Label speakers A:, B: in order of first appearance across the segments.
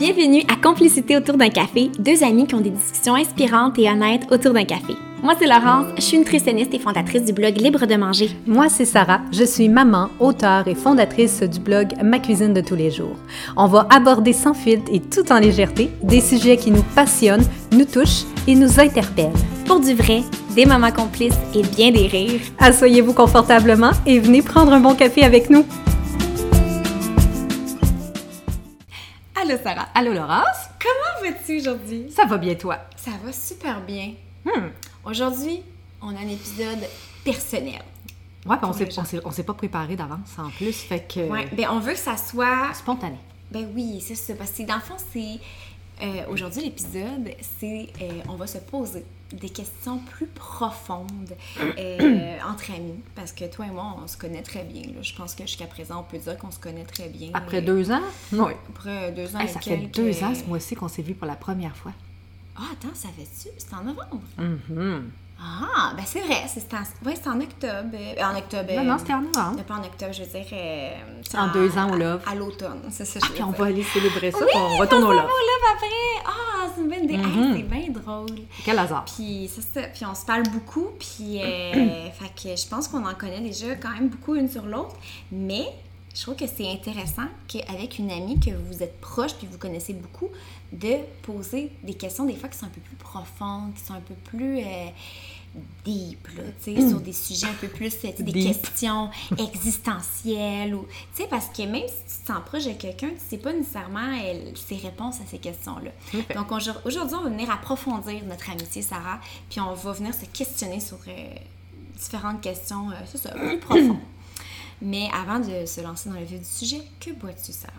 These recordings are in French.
A: Bienvenue à Complicité autour d'un café, deux amis qui ont des discussions inspirantes et honnêtes autour d'un café. Moi, c'est Laurence, je suis nutritionniste et fondatrice du blog Libre de manger.
B: Moi, c'est Sarah, je suis maman, auteure et fondatrice du blog Ma cuisine de tous les jours. On va aborder sans filtre et tout en légèreté des sujets qui nous passionnent, nous touchent et nous interpellent.
A: Pour du vrai, des moments complices et bien des rires.
B: Asseyez-vous confortablement et venez prendre un bon café avec nous.
A: Allô Sarah.
B: Allô Laurence,
A: Comment vas-tu aujourd'hui?
B: ça va bien toi?
A: Ça va super bien.
B: Hmm.
A: Aujourd'hui, on a un épisode personnel.
B: Ouais,
A: gens.
B: on s'est- on s'est pas préparé d'avance en plus, fait que
A: Ouais, ben on veut que ça soit
B: spontané.
A: Ben oui, c'est ça. Parce que dans le fond, c'est. euh, Aujourd'hui, l'épisode, c'est. euh, on va se poser des questions plus profondes euh, entre amis. Parce que toi et moi, on se connaît très bien. là. Je pense que jusqu'à présent, on peut dire qu'on se connaît très bien.
B: Après
A: Euh,
B: deux ans? Oui.
A: Après deux ans
B: Hey,
A: et
B: ça fait deux ans ce mois-ci qu'on s'est vu pour la première fois.
A: Ah, attends, ça fait-tu? C'est en novembre.
B: Mhm.
A: Ah, ben c'est vrai. C'est en... Ouais, en octobre. Euh, en octobre.
B: Non, non, c'était en novembre.
A: euh, Pas en octobre, je veux dire. euh,
B: En deux ans au Love.
A: À, l'automne, c'est ça.
B: Ah,
A: je
B: puis on va aller célébrer ça,
A: Oui,
B: on retourne au love.
A: au love après. Ah, c'est une bonne idée. Hey,
B: Mhm.
A: c'est bien drôle.
B: Quel hasard.
A: Puis c'est ça. Puis on se parle beaucoup. Puis euh, fait que je pense qu'on en connaît déjà quand même beaucoup une sur l'autre. Mais je trouve que c'est intéressant qu'avec une amie que vous êtes proche puis vous connaissez beaucoup, de poser des questions des fois qui sont un peu plus profondes, qui sont un peu plus euh, deep, là, sur des sujets un peu plus, euh, des
B: Deep.
A: questions existentielles ou, tu sais, parce que même si tu te sens proche de quelqu'un, tu sais pas nécessairement elle, ses réponses à ces questions-là. Donc aujourd- aujourd'hui, on va venir approfondir notre amitié, Sarah, puis on va venir se questionner sur euh, différentes questions, euh, c'est ça, plus profondes. Mais avant de se lancer dans le vif du sujet, que bois-tu, Sarah?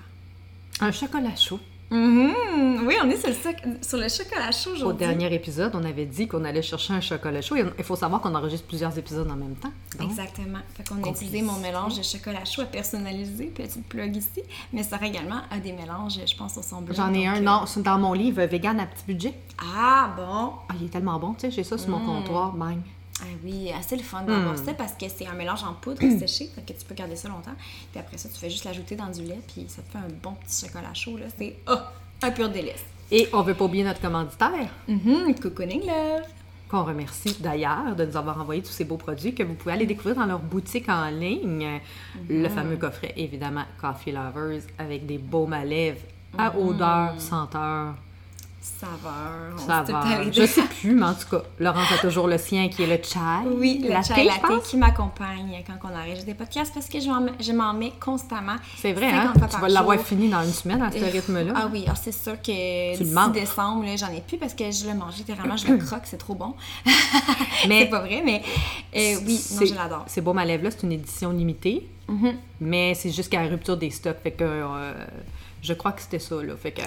B: Un chocolat chaud.
A: Mhm. Oui, on est sur le, soc- sur le chocolat chaud
B: Au
A: aujourd'hui.
B: dernier épisode, on avait dit qu'on allait chercher un chocolat chaud. Et Il faut savoir qu'on enregistre plusieurs épisodes en même temps. Donc,
A: Exactement. Fait qu'on a utilisé mon mélange de chocolat chaud à personnaliser, petite plug ici. Mais Sarah également a des mélanges, je pense, sur son blog.
B: J'en ai
A: donc,
B: un,
A: euh,
B: non, c'est dans mon livre Vegan à petit budget.
A: Ah, bon?
B: Ah, il est tellement bon, tu sais, j'ai ça sur mon
A: Mm.
B: comptoir, même.
A: Ah oui, assez le fun d'avoir
B: Mm.
A: ça parce que c'est un mélange en poudre séché, que tu peux garder ça longtemps. Puis après ça, tu fais juste l'ajouter dans du lait, puis ça te fait un bon petit chocolat chaud, là. C'est oh, un pur délice.
B: Et on veut pas oublier notre commanditaire,
A: Mhm, cocooning love.
B: qu'on remercie d'ailleurs de nous avoir envoyé tous ces beaux produits que vous pouvez aller découvrir dans leur boutique en ligne. Le fameux coffret, évidemment, Coffee Lovers, avec des baumes à lèvres à odeur, senteur,
A: Saveur.
B: saveur. Je sais plus, mais en tout cas, Laurence a toujours le sien qui est le chai.
A: Oui, le
B: latte,
A: chai latte qui m'accompagne quand on enregistre des podcasts parce que je m'en, mets constamment.
B: C'est vrai, hein?
A: 50 fois
B: Tu vas l'avoir fini dans une semaine à ce
A: Euh,
B: rythme-là.
A: Ah oui, alors c'est sûr que
B: Tu le
A: d'ici décembre, là, j'en ai plus parce que je le mange littéralement, je le croque, c'est trop bon.
B: Mais
A: c'est pas vrai, mais euh, oui, non, je l'adore.
B: C'est Baume à lèvres, là, c'est une édition limitée,
A: Mhm.
B: mais c'est jusqu'à la rupture des stocks. Fait que euh, je crois que c'était ça, là. Fait que euh,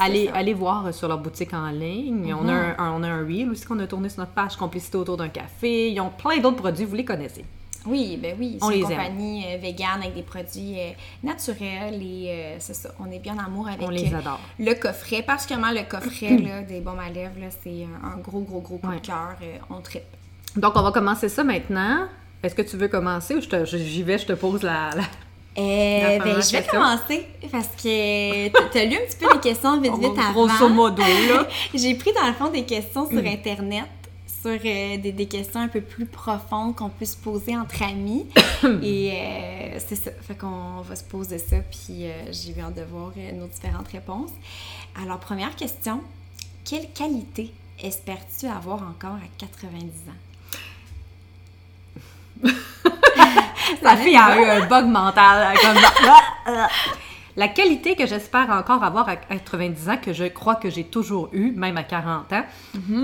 B: allez,
A: ça. Mhm.
B: allez voir sur leur boutique en ligne. On, a un, un- on a un reel aussi qu'on a tourné sur notre page Complicité autour d'un café. Ils ont plein d'autres produits, vous les connaissez.
A: Oui, ben oui,
B: On
A: c'est une compagnie euh, vegan avec des produits euh, naturels et euh, c'est ça, on est bien en amour avec
B: On les
A: euh,
B: adore.
A: le coffret, particulièrement le coffret là, des baumes à lèvres, c'est un, gros, gros, gros coup
B: Ouais.
A: de cœur, euh, on tripe.
B: Donc, on va commencer ça maintenant. Est-ce que tu veux commencer ou j'y vais, je te pose la... la-
A: Euh, ben, je vais commencer parce que t- t'as lu un petit peu les questions vite vite avant.
B: Grosso modo, là.
A: J'ai pris dans le fond des questions sur Internet, sur euh, des, des questions un peu plus profondes qu'on peut se poser entre amis. Et euh, c'est ça. Fait qu'on va se poser ça, puis euh, j'ai eu hâte de voir nos différentes réponses. Alors, première question. Quelle qualité espères-tu avoir encore à 90 ans?
B: La fille a eu un bug mental. Comme ça. La qualité que j'espère encore avoir à 90 ans, que je crois que j'ai toujours eu, même à 40 ans,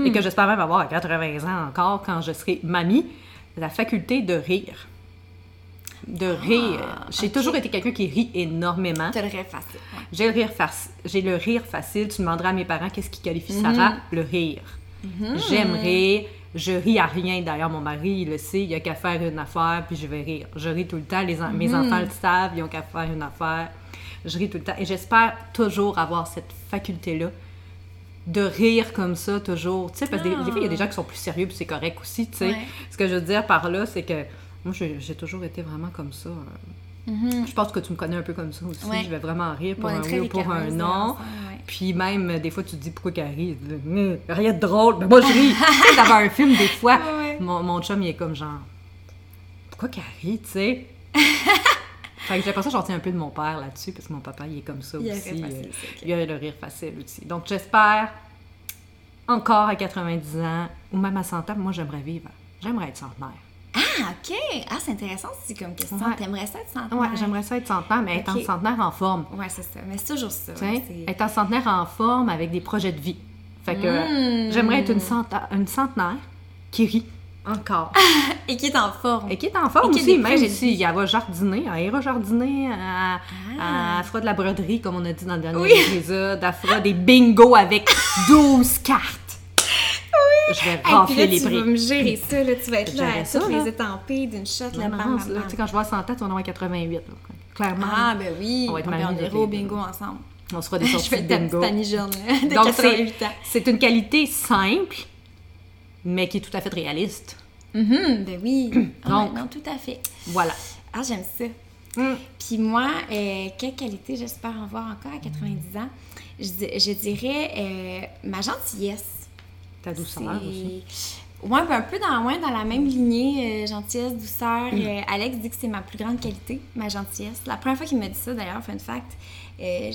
B: et que j'espère même avoir à 80 ans encore quand je serai mamie, la faculté de rire. De rire. J'ai toujours été quelqu'un qui rit énormément.
A: Tu le rêves facile.
B: J'ai le rire faci- J'ai le rire facile. Tu demanderas à mes parents qu'est-ce qui qualifie Sarah? Le rire. J'aime rire. Je ris à rien. D'ailleurs, mon mari, il le sait. Il n'y a qu'à faire une affaire, puis je vais rire. Je ris tout le temps. Les en- Mes enfants le savent. Ils ont qu'à faire une affaire. Je ris tout le temps. Et j'espère toujours avoir cette faculté-là de rire comme ça, toujours. Tu sais, parce que des, des fois, il y a des gens qui sont plus sérieux, puis c'est correct aussi, tu sais.
A: Ouais.
B: Ce que je veux dire par là, c'est que moi, j'ai j'ai toujours été vraiment comme ça. Euh, Je pense que tu me connais un peu comme ça aussi.
A: Ouais.
B: Je vais vraiment rire pour
A: Bon,
B: un oui ou pour un non. Puis même, euh, des fois, tu te dis pourquoi qu'elle rit. Hum, Rien de drôle. Mais moi, je ris. tu sais, d'avoir un film, des fois,
A: Ouais.
B: mon, mon chum, il est comme genre, pourquoi qu'elle rit, tu sais? fait que j'ai l'impression que j'en tiens un peu de mon père là-dessus, parce que mon papa, il est comme ça
A: Il
B: aussi. euh,
A: facile,
B: il a le rire facile aussi. Donc, j'espère, encore à 90 ans, ou même à 100 ans, moi, j'aimerais vivre. J'aimerais être centenaire.
A: Ah, OK. Ah, c'est intéressant aussi comme question.
B: Ouais.
A: T'aimerais ça être centenaire?
B: Ouais, j'aimerais ça être centenaire, mais être en centenaire en forme.
A: Ouais, c'est ça. Mais c'est toujours ça. Ouais, c'est-
B: être en centenaire en forme avec des projets de vie. Fait que
A: Mm.
B: j'aimerais être une, une centenaire qui rit encore.
A: Et qui est en forme.
B: Et qui est en forme
A: Et
B: aussi, même si elle va jardiner, elle ira jardiner, elle, elle fera de la broderie, comme on a dit dans le dernier
A: Ah. Oui.
B: épisode, elle fera des bingos avec 12 cartes. Je vais
A: Hey, là,
B: les
A: tu vas
B: prix.
A: me gérer ça, là, tu vas être là, à
B: ça,
A: les étampées d'une shot, là,
B: Non, là,
A: bam.
B: tu sais, quand je vois 100 ans, tu vas en avoir 88. là. Clairement.
A: Ah, ben oui,
B: On
A: on,
B: va être
A: va
B: mariés
A: au bingo ensemble.
B: On se fera des
A: Je
B: sorties de bingo.
A: Jeune, là, de
B: Donc,
A: 88
B: c'est, une qualité simple, mais qui est tout à fait réaliste.
A: Mhm, ben oui.
B: Donc.
A: non, tout à fait.
B: Voilà.
A: Ah, j'aime ça.
B: Mm.
A: Puis moi, euh, quelle qualité j'espère en voir encore à 90 ans? Je, je dirais euh, ma gentillesse.
B: Ta douceur aussi.
A: Ouais, ben un peu dans, ouais, dans la même lignée, euh, gentillesse, douceur.
B: Mm.
A: Euh, Alex dit que c'est ma plus grande qualité, ma gentillesse. La première fois qu'il m'a dit ça, d'ailleurs, fun fact, euh,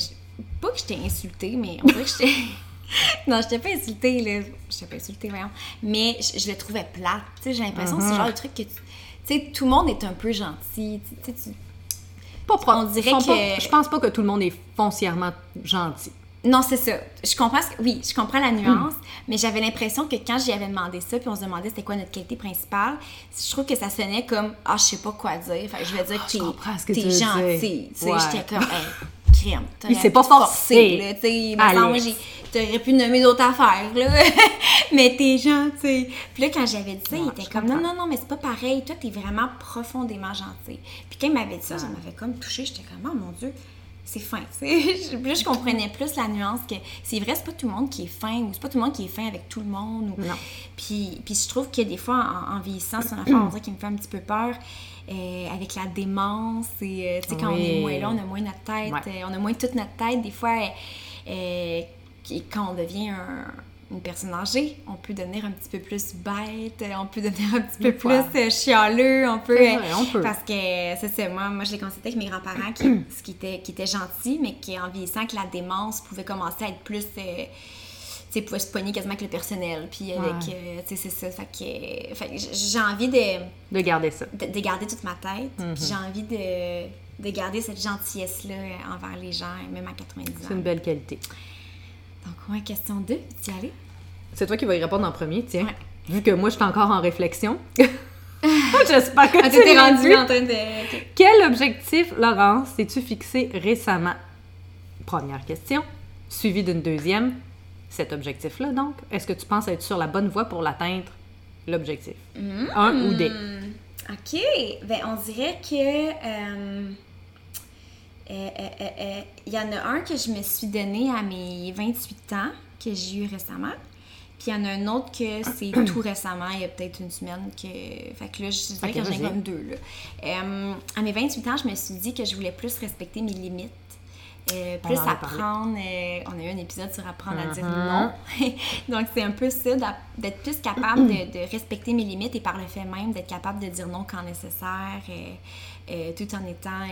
A: pas que je t'ai insultée, mais on dirait que j'étais... non, je t'ai pas insultée, là. Je t'ai pas insultée, voyons. Mais je, je le trouvais plate. Tu sais, j'ai l'impression que c'est le genre de truc que tu... Tu sais, tout le monde est un peu gentil. Tu sais, tu-
B: Pas pro-
A: On dirait que-
B: pas- je pense pas que tout le monde est foncièrement gentil.
A: Non, c'est ça. Je comprends ce que- Oui, je comprends la nuance, mais j'avais l'impression que quand j'y avais demandé ça, puis on se demandait c'était quoi notre qualité principale, je trouve que ça sonnait comme Ah, je sais pas quoi dire. Fait que je vais dire
B: Ah,
A: que t'es t'es
B: tu
A: sais,
B: Ouais.
A: j'étais comme Hey, crème.
B: Il s'est pas forcé.
A: tu sais. T'aurais pu nommer d'autres affaires, là. mais t'es gentil. Puis là, quand j'avais dit ça, il était comme Non, non, non, mais c'est pas pareil. Toi, t'es vraiment profondément gentil. Puis quand il m'avait dit ça, ça m'avait comme touchée. J'étais comme Oh mon Dieu c'est fin. je comprenais plus la nuance que c'est vrai, c'est pas tout le monde qui est fin ou c'est pas tout le monde qui est fin avec tout le monde. ou-
B: Non.
A: Puis, puis je trouve que des fois, en, en vieillissant, c'est une affaire, on dirait qui me fait un petit peu peur. euh, avec la démence et euh, tu sais quand on est moins là on a moins notre tête
B: Ouais.
A: euh, on a moins toute notre tête des fois euh, quand on devient un- une personne âgée on peut devenir un petit peu plus bête euh, on peut devenir un petit peu plus euh, chialeux on peut
B: C'est vrai, on peut.
A: parce que c'est ça, moi, moi je l'ai constaté avec mes grands-parents qui, qui était, qui était gentil, mais qui en vieillissant que la démence pouvait commencer à être plus. euh, tu sais, pouvait se pogner quasiment avec le personnel. Puis avec.
B: Ouais.
A: euh, tu sais, c'est ça. Fait que, fait que j'ai envie de,
B: De garder ça.
A: de, de garder toute ma tête. Puis j'ai envie de, de garder cette gentillesse-là envers les gens, même à 90
B: C'est une
A: ans.
B: belle qualité.
A: Donc, ouais, question 2, tu y aller?
B: C'est toi qui vas y répondre en premier, tiens.
A: Ouais.
B: Vu que moi, je suis encore en réflexion. J'espère que
A: Ah,
B: tu l'as
A: rendu en train de. ok.
B: Quel objectif, Laurence, t'es-tu fixé récemment? Première question, suivie d'une deuxième. Cet objectif-là, donc, est-ce que tu penses être sur la bonne voie pour l'atteindre, l'objectif? Un ou des?
A: Hmm, OK. Ben, on dirait que. euh, euh, euh, euh, euh, Il y en a un que je me suis donné à mes 28 ans, que j'ai eu récemment. Puis il y en a un autre que c'est tout récemment, il y a peut-être une semaine que. Fait que là, je dirais
B: Ok,
A: que j'en ai comme deux. Là. Euh, à mes 28 ans, je me suis dit que je voulais plus respecter mes limites. euh, plus apprendre, euh, on a eu un épisode sur apprendre à dire
B: Mhm.
A: non. Donc c'est un peu ça, d'être plus capable de, de respecter mes limites et par le fait même d'être capable de dire non quand nécessaire, euh, tout en étant...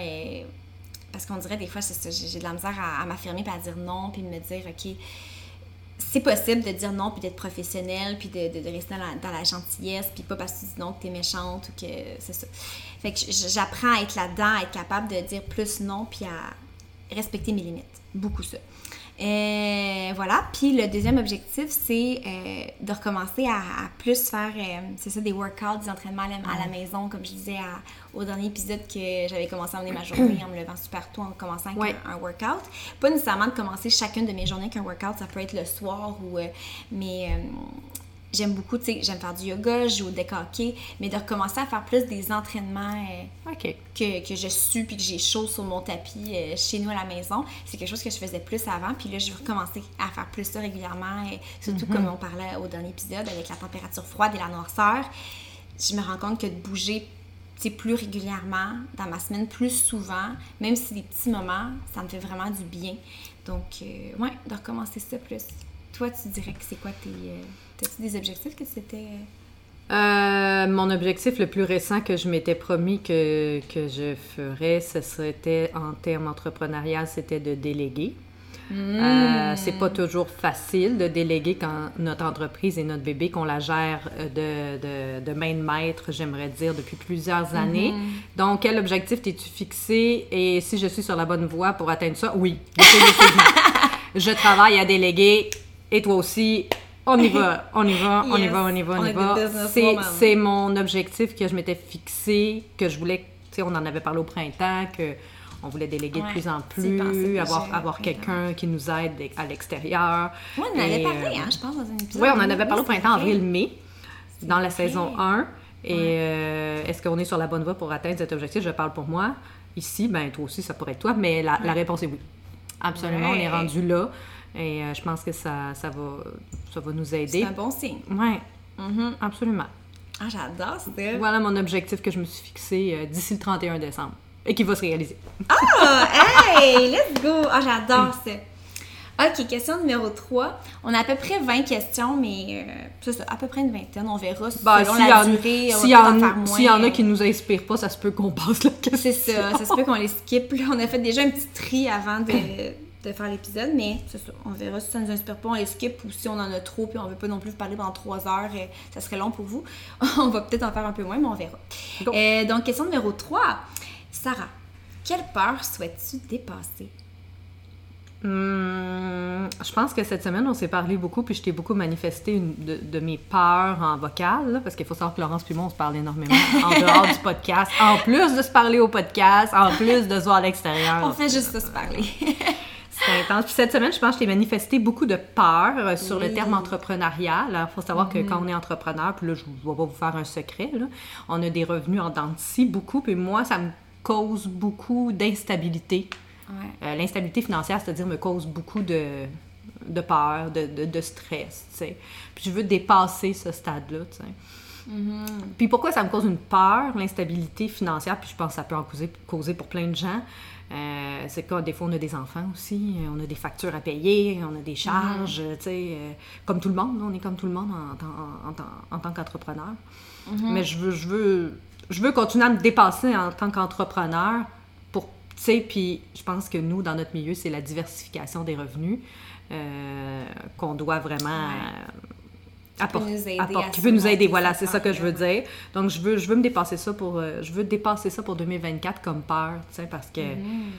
A: parce qu'on dirait des fois, j'ai de la misère à, m'affirmer puis à dire non, puis de me dire, OK, c'est possible de dire non puis d'être professionnel puis de, rester dans la, dans la gentillesse puis pas parce que tu dis non que t'es méchante ou que c'est ça. Fait que j'apprends à être là-dedans, à être capable de dire plus non puis à respecter mes limites. Beaucoup ça. Euh, voilà. Puis le deuxième objectif, c'est euh, de recommencer à, à plus faire, euh, c'est ça, des workouts, des entraînements à la, à la maison, comme je disais à- au dernier épisode que j'avais commencé à mener ma journée en me levant super tôt, en commençant avec
B: Ouais.
A: un, un workout. Pas nécessairement de commencer chacune de mes journées avec un workout, ça peut être le soir ou... mais j'aime beaucoup, tu sais, j'aime faire du yoga, je joue au deck hockey, mais de recommencer à faire plus des entraînements... euh, que, que je sue puis que j'ai chaud sur mon tapis euh, chez nous à la maison. C'est quelque chose que je faisais plus avant. Puis là, je vais recommencer à faire plus ça régulièrement. Et surtout comme on parlait au dernier épisode avec la température froide et la noirceur. Je me rends compte que de bouger plus régulièrement, dans ma semaine, plus souvent, même si des petits moments, ça me fait vraiment du bien. Donc, euh, ouais, de recommencer ça plus. Toi, tu dirais que c'est quoi tes. Euh, T'as-tu des objectifs que c'était.
B: Euh, mon objectif le plus récent que je m'étais promis que, que je ferais, ce serait en termes entrepreneurial, c'était de déléguer. Euh, c'est pas toujours facile de déléguer quand notre entreprise et notre bébé, qu'on la gère de, de, de, main de maître, j'aimerais dire, depuis plusieurs années. Donc, quel objectif t'es-tu fixé? Et si je suis sur la bonne voie pour atteindre ça? Oui, je travaille à déléguer et toi aussi, on y va, on y va, on y va, on y va, on y va. C'est mon objectif que je m'étais fixé, que je voulais, tu sais, on en avait parlé au printemps, que on voulait déléguer de plus en plus, avoir, avoir quelqu'un qui nous aide à l'extérieur.
A: Oui, on en avait parlé, hein, je pense, dans un épisode.
B: Oui, on en avait parlé au printemps, avril-mai, dans la saison 1. Et euh, est-ce qu'on est sur la bonne voie pour atteindre cet objectif? Je parle pour moi. Ici, ben toi aussi, ça pourrait être toi, mais la, la réponse est oui. Absolument, on est rendu là. Et euh, je pense que ça, ça, va, ça va nous aider.
A: C'est un bon signe.
B: Oui, mm-hmm. absolument.
A: Ah, j'adore ça.
B: Voilà mon objectif que je me suis fixé euh, d'ici le 31 décembre et qui va se réaliser.
A: Ah, hey, let's go! Ah, j'adore ça. OK, question numéro 3. On a à peu près 20 questions, mais euh, c'est ça, à peu près une vingtaine. On verra ben, selon la durée.
B: S'il y, en, si y en a qui nous inspirent pas, ça se peut qu'on passe la question.
A: C'est ça, ça se peut qu'on les skip. on a fait déjà un petit tri avant de de faire l'épisode, mais ça, on verra si ça nous inspire pas, on les skip ou si on en a trop puis on veut pas non plus parler pendant trois heures, et ça serait long pour vous. on va peut-être en faire un peu moins, mais on verra. Euh, donc, question numéro 3. Sarah, quelle peur souhaites-tu dépasser?
B: Hum, je pense que cette semaine, on s'est parlé beaucoup, puis je t'ai beaucoup manifesté une, de, mes peurs en vocal, parce qu'il faut savoir que Laurence et moi, on se parle énormément en dehors du podcast, en plus de se parler au podcast, en plus de se voir à l'extérieur.
A: On fait juste se parler.
B: C'est intense. Puis cette semaine, je pense que je t'ai manifesté beaucoup de peur euh, sur le terme entrepreneurial. Il faut savoir que quand on est entrepreneur, puis là, je vais vous faire un secret, là, on a des revenus en dents beaucoup. Puis moi, ça me cause beaucoup d'instabilité. Euh, l'instabilité financière, c'est-à-dire, me cause beaucoup de, de peur, de, de, de stress. Puis je veux dépasser ce stade-là, Mm-hmm. Puis pourquoi ça me cause une peur, l'instabilité financière, puis je pense que ça peut en causer, causer pour plein de gens. Euh, c'est que des fois, on a des enfants aussi, on a des factures à payer, on a des charges, mm-hmm. tu sais, euh, comme tout le monde, on est comme tout le monde en, en, en, tant qu'entrepreneur. Mm-hmm. Mais je veux, je, veux, je veux continuer à me dépasser en tant qu'entrepreneur pour, tu sais, puis je pense que nous, dans notre milieu, c'est la diversification des revenus euh, qu'on doit vraiment qui peut nous aider, voilà, c'est ça que je veux dire. Donc je veux je veux me dépasser ça pour euh, je veux dépasser ça pour 2024 comme peur, tu sais parce que mm.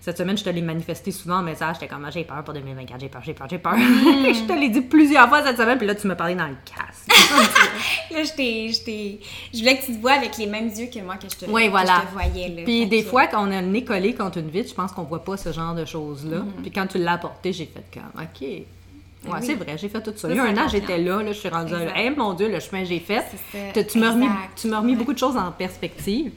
B: cette semaine je te l'ai manifesté souvent en message, j'étais comme j'ai peur pour 2024, j'ai peur, j'ai peur, j'ai peur. Mm. je te l'ai dit plusieurs fois cette semaine puis là tu me parlais dans le casque.
A: là je t'ai je voulais que tu te vois avec les mêmes yeux que moi que je te,
B: oui, voilà.
A: voyais là.
B: Puis des fois quand on a le nez collé contre une vitre, je pense qu'on voit pas ce genre de choses là. Mm. Puis quand tu l'as apporté, j'ai fait comme OK, oui, c'est vrai, j'ai fait tout ça. Il y a un an, j'étais là, là, je suis rendue là. Hey, mon Dieu, le chemin que j'ai fait. Tu m'as remis, tu remis beaucoup de choses en perspective.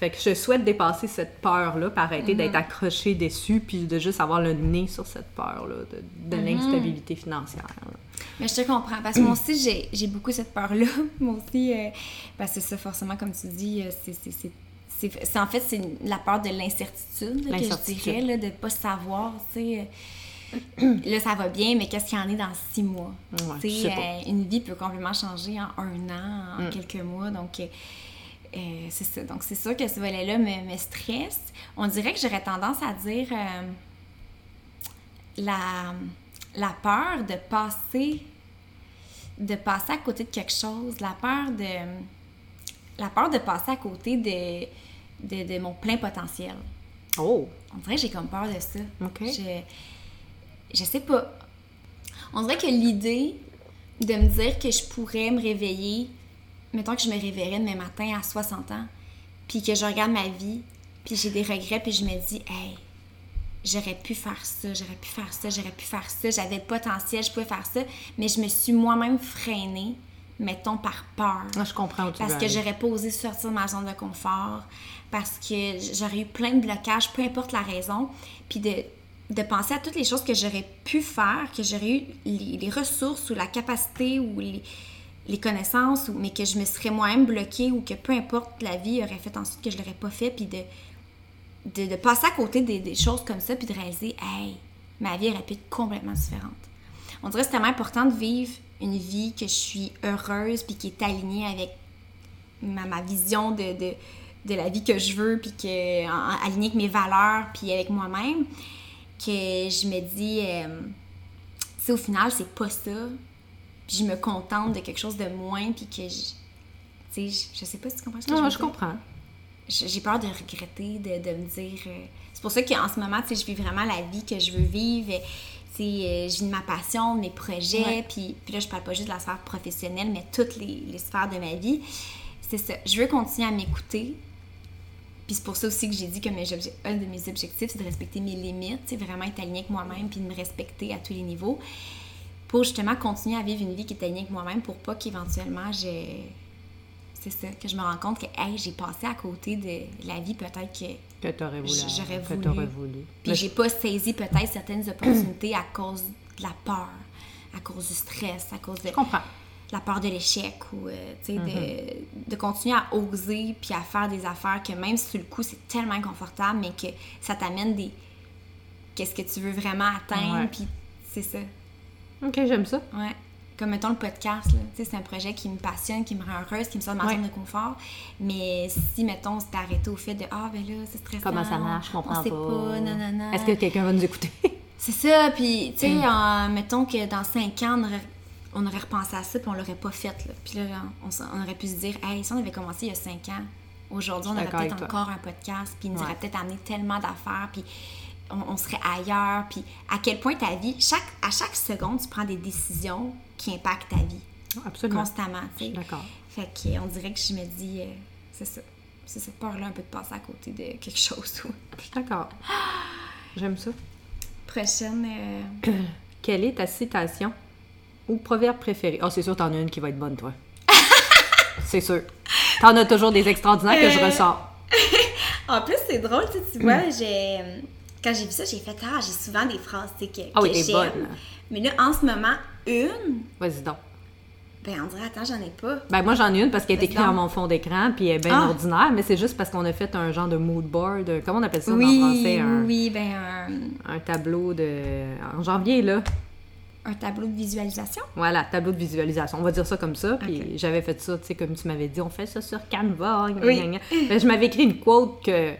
B: Fait que je souhaite dépasser cette peur-là, par arrêter d'être mm-hmm. accroché dessus, puis de juste avoir le nez sur cette peur-là, de, de mm-hmm. l'instabilité financière.
A: Mais je te comprends, parce que moi aussi, j'ai beaucoup cette peur-là. moi aussi, euh, parce que ça, forcément, comme tu dis, euh, c'est en fait, c'est la peur de l'incertitude, que je dirais, là, de ne pas savoir, tu sais là, ça va bien, mais qu'est-ce qu'il y en est dans six mois? Euh, une vie peut complètement changer en un an, en mm. quelques mois. Donc, euh, euh, c'est ça. Donc, c'est sûr que ce volet-là me, stresse. On dirait que j'aurais tendance à dire la, la peur de passer de passer à côté de quelque chose, la peur de la peur de passer à côté de, de, mon plein potentiel.
B: Oh!
A: On dirait que j'ai comme peur de ça. Je sais pas. On dirait que l'idée de me dire que je pourrais me réveiller, mettons que je me réveillerais demain matin à 60 ans, puis que je regarde ma vie, puis j'ai des regrets, puis je me dis, hey, j'aurais pu faire ça, j'aurais pu faire ça, j'aurais pu faire ça, j'avais le potentiel, je pouvais faire ça, mais je me suis moi-même freinée, mettons par peur.
B: Ah, je comprends
A: Parce que j'aurais pas osé sortir de ma zone de confort, parce que j'aurais eu plein de blocages, peu importe la raison, puis de de penser à toutes les choses que j'aurais pu faire, que j'aurais eu les, ressources ou la capacité ou les, connaissances, mais que je me serais moi-même bloquée ou que peu importe la vie aurait fait ensuite que je l'aurais pas fait, puis de, de, passer à côté des, choses comme ça, puis de réaliser, hey, ma vie aurait pu être complètement différente. On dirait que c'est tellement important de vivre une vie que je suis heureuse, puis qui est alignée avec ma, vision de, de, la vie que je veux, puis que, alignée avec mes valeurs, puis avec moi-même, que je me dis, euh, au final, c'est pas ça. Puis je me contente de quelque chose de moins, puis que je. Tu sais, je, je sais pas si tu comprends ce que je
B: Non, je
A: dire.
B: comprends.
A: J'ai peur de regretter, de, de me dire. euh, c'est pour ça qu'en ce moment, tu sais, je vis vraiment la vie que je veux vivre. Tu sais, euh, je vis de ma passion, de mes projets.
B: Ouais.
A: Puis, puis là, je parle pas juste de la sphère professionnelle, mais toutes les, les sphères de ma vie. C'est ça. Je veux continuer à m'écouter. Puis c'est pour ça aussi que j'ai dit que mes un de mes objectifs, c'est de respecter mes limites, c'est vraiment être alignée avec moi-même, puis de me respecter à tous les niveaux. Pour justement continuer à vivre une vie qui est alignée avec moi-même, pour pas qu'éventuellement, je. C'est ça, que je me rends compte que, hey, j'ai passé à côté de la vie peut-être que.
B: Que t'aurais voulu.
A: J'aurais
B: que
A: voulu.
B: t'aurais voulu.
A: Puis j'ai pas saisi peut-être certaines opportunités à cause de la peur, à cause du stress, à cause de
B: Je comprends.
A: La peur de l'échec ou euh, sais,
B: Mm-hmm.
A: de, de continuer à oser puis à faire des affaires que même si sur le coup c'est tellement inconfortable mais que ça t'amène des qu'est-ce que tu veux vraiment atteindre
B: Ouais.
A: puis c'est ça
B: Ok, j'aime ça.
A: ouais comme mettons le podcast c'est un projet qui me passionne qui me rend heureuse qui me sort de ma
B: Ouais.
A: zone de confort mais si mettons on s'était arrêté au fait de ah ben là c'est stressant
B: Comment ça marche, je comprends
A: on sait
B: pas.
A: non non non
B: Est-ce que quelqu'un va nous écouter?
A: c'est ça, puis tu sais,
B: Mm.
A: mettons que dans 5 ans, on on aurait repensé à ça, puis on l'aurait pas fait. Là. Puis là, on, aurait pu se dire, hey, si on avait commencé il y a 5 ans, aujourd'hui, on aurait peut-être encore un podcast, puis il nous
B: Ouais.
A: aurait peut-être amené tellement d'affaires, puis on, on serait ailleurs. Puis à quel point ta vie, chaque, à chaque seconde, tu prends des décisions qui impactent ta vie
B: Absolument.
A: constamment, tu sais.
B: D'accord.
A: Fait qu'on dirait que je me dis, euh, c'est ça. C'est cette peur-là un peu de passer à côté de quelque chose.
B: Je suis d'accord. J'aime ça.
A: Prochaine. euh,
B: Quelle est ta citation? Ou proverbe préféré? Oh, c'est sûr, t'en as une qui va être bonne, toi. c'est sûr. T'en as toujours des extraordinaires que je
A: Euh,
B: ressors.
A: En plus, c'est drôle, tu sais, tu vois, j'ai... Quand j'ai vu ça, j'ai fait « Ah, j'ai souvent des phrases, tu sais, que,
B: Ah oui,
A: que
B: bonne.
A: Mais là, en ce moment, une,
B: Vas-y donc.
A: ben on dirait « Attends, j'en ai pas.
B: Ben moi j'en ai une parce qu'elle est écrite en mon fond d'écran puis elle est bien
A: Ah.
B: ordinaire, mais c'est juste parce qu'on a fait un genre de mood board, un- comment on appelle ça
A: Oui,
B: en français, un,
A: oui, ben un,
B: un tableau de en janvier là.
A: Un tableau de visualisation?
B: Voilà, tableau de visualisation. On va dire ça comme ça. Puis j'avais fait ça, tu sais, comme tu m'avais dit, on fait ça sur Canva. gna,
A: Oui.
B: gna, gna. Ben, je m'avais écrit une quote que,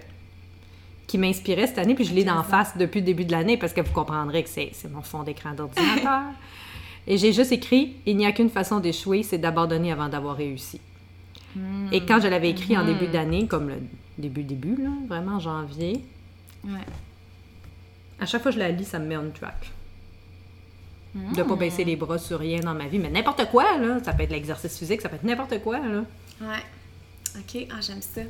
B: qui m'inspirait cette année, puis je l'ai d'en face depuis le début de l'année parce que vous comprendrez que c'est mon fond d'écran d'ordinateur. Et j'ai juste écrit Il n'y a qu'une façon d'échouer, c'est d'abandonner avant d'avoir réussi.
A: Hmm.
B: Et quand je l'avais écrit en début d'année, comme le début, début, là, vraiment en janvier,
A: Ouais.
B: à chaque fois que je la lis, ça me met on track. De pas baisser les bras sur rien dans ma vie, mais n'importe quoi, là. Ça peut être l'exercice physique, ça peut être n'importe quoi, là.
A: Ouais. OK, ah, j'aime ça.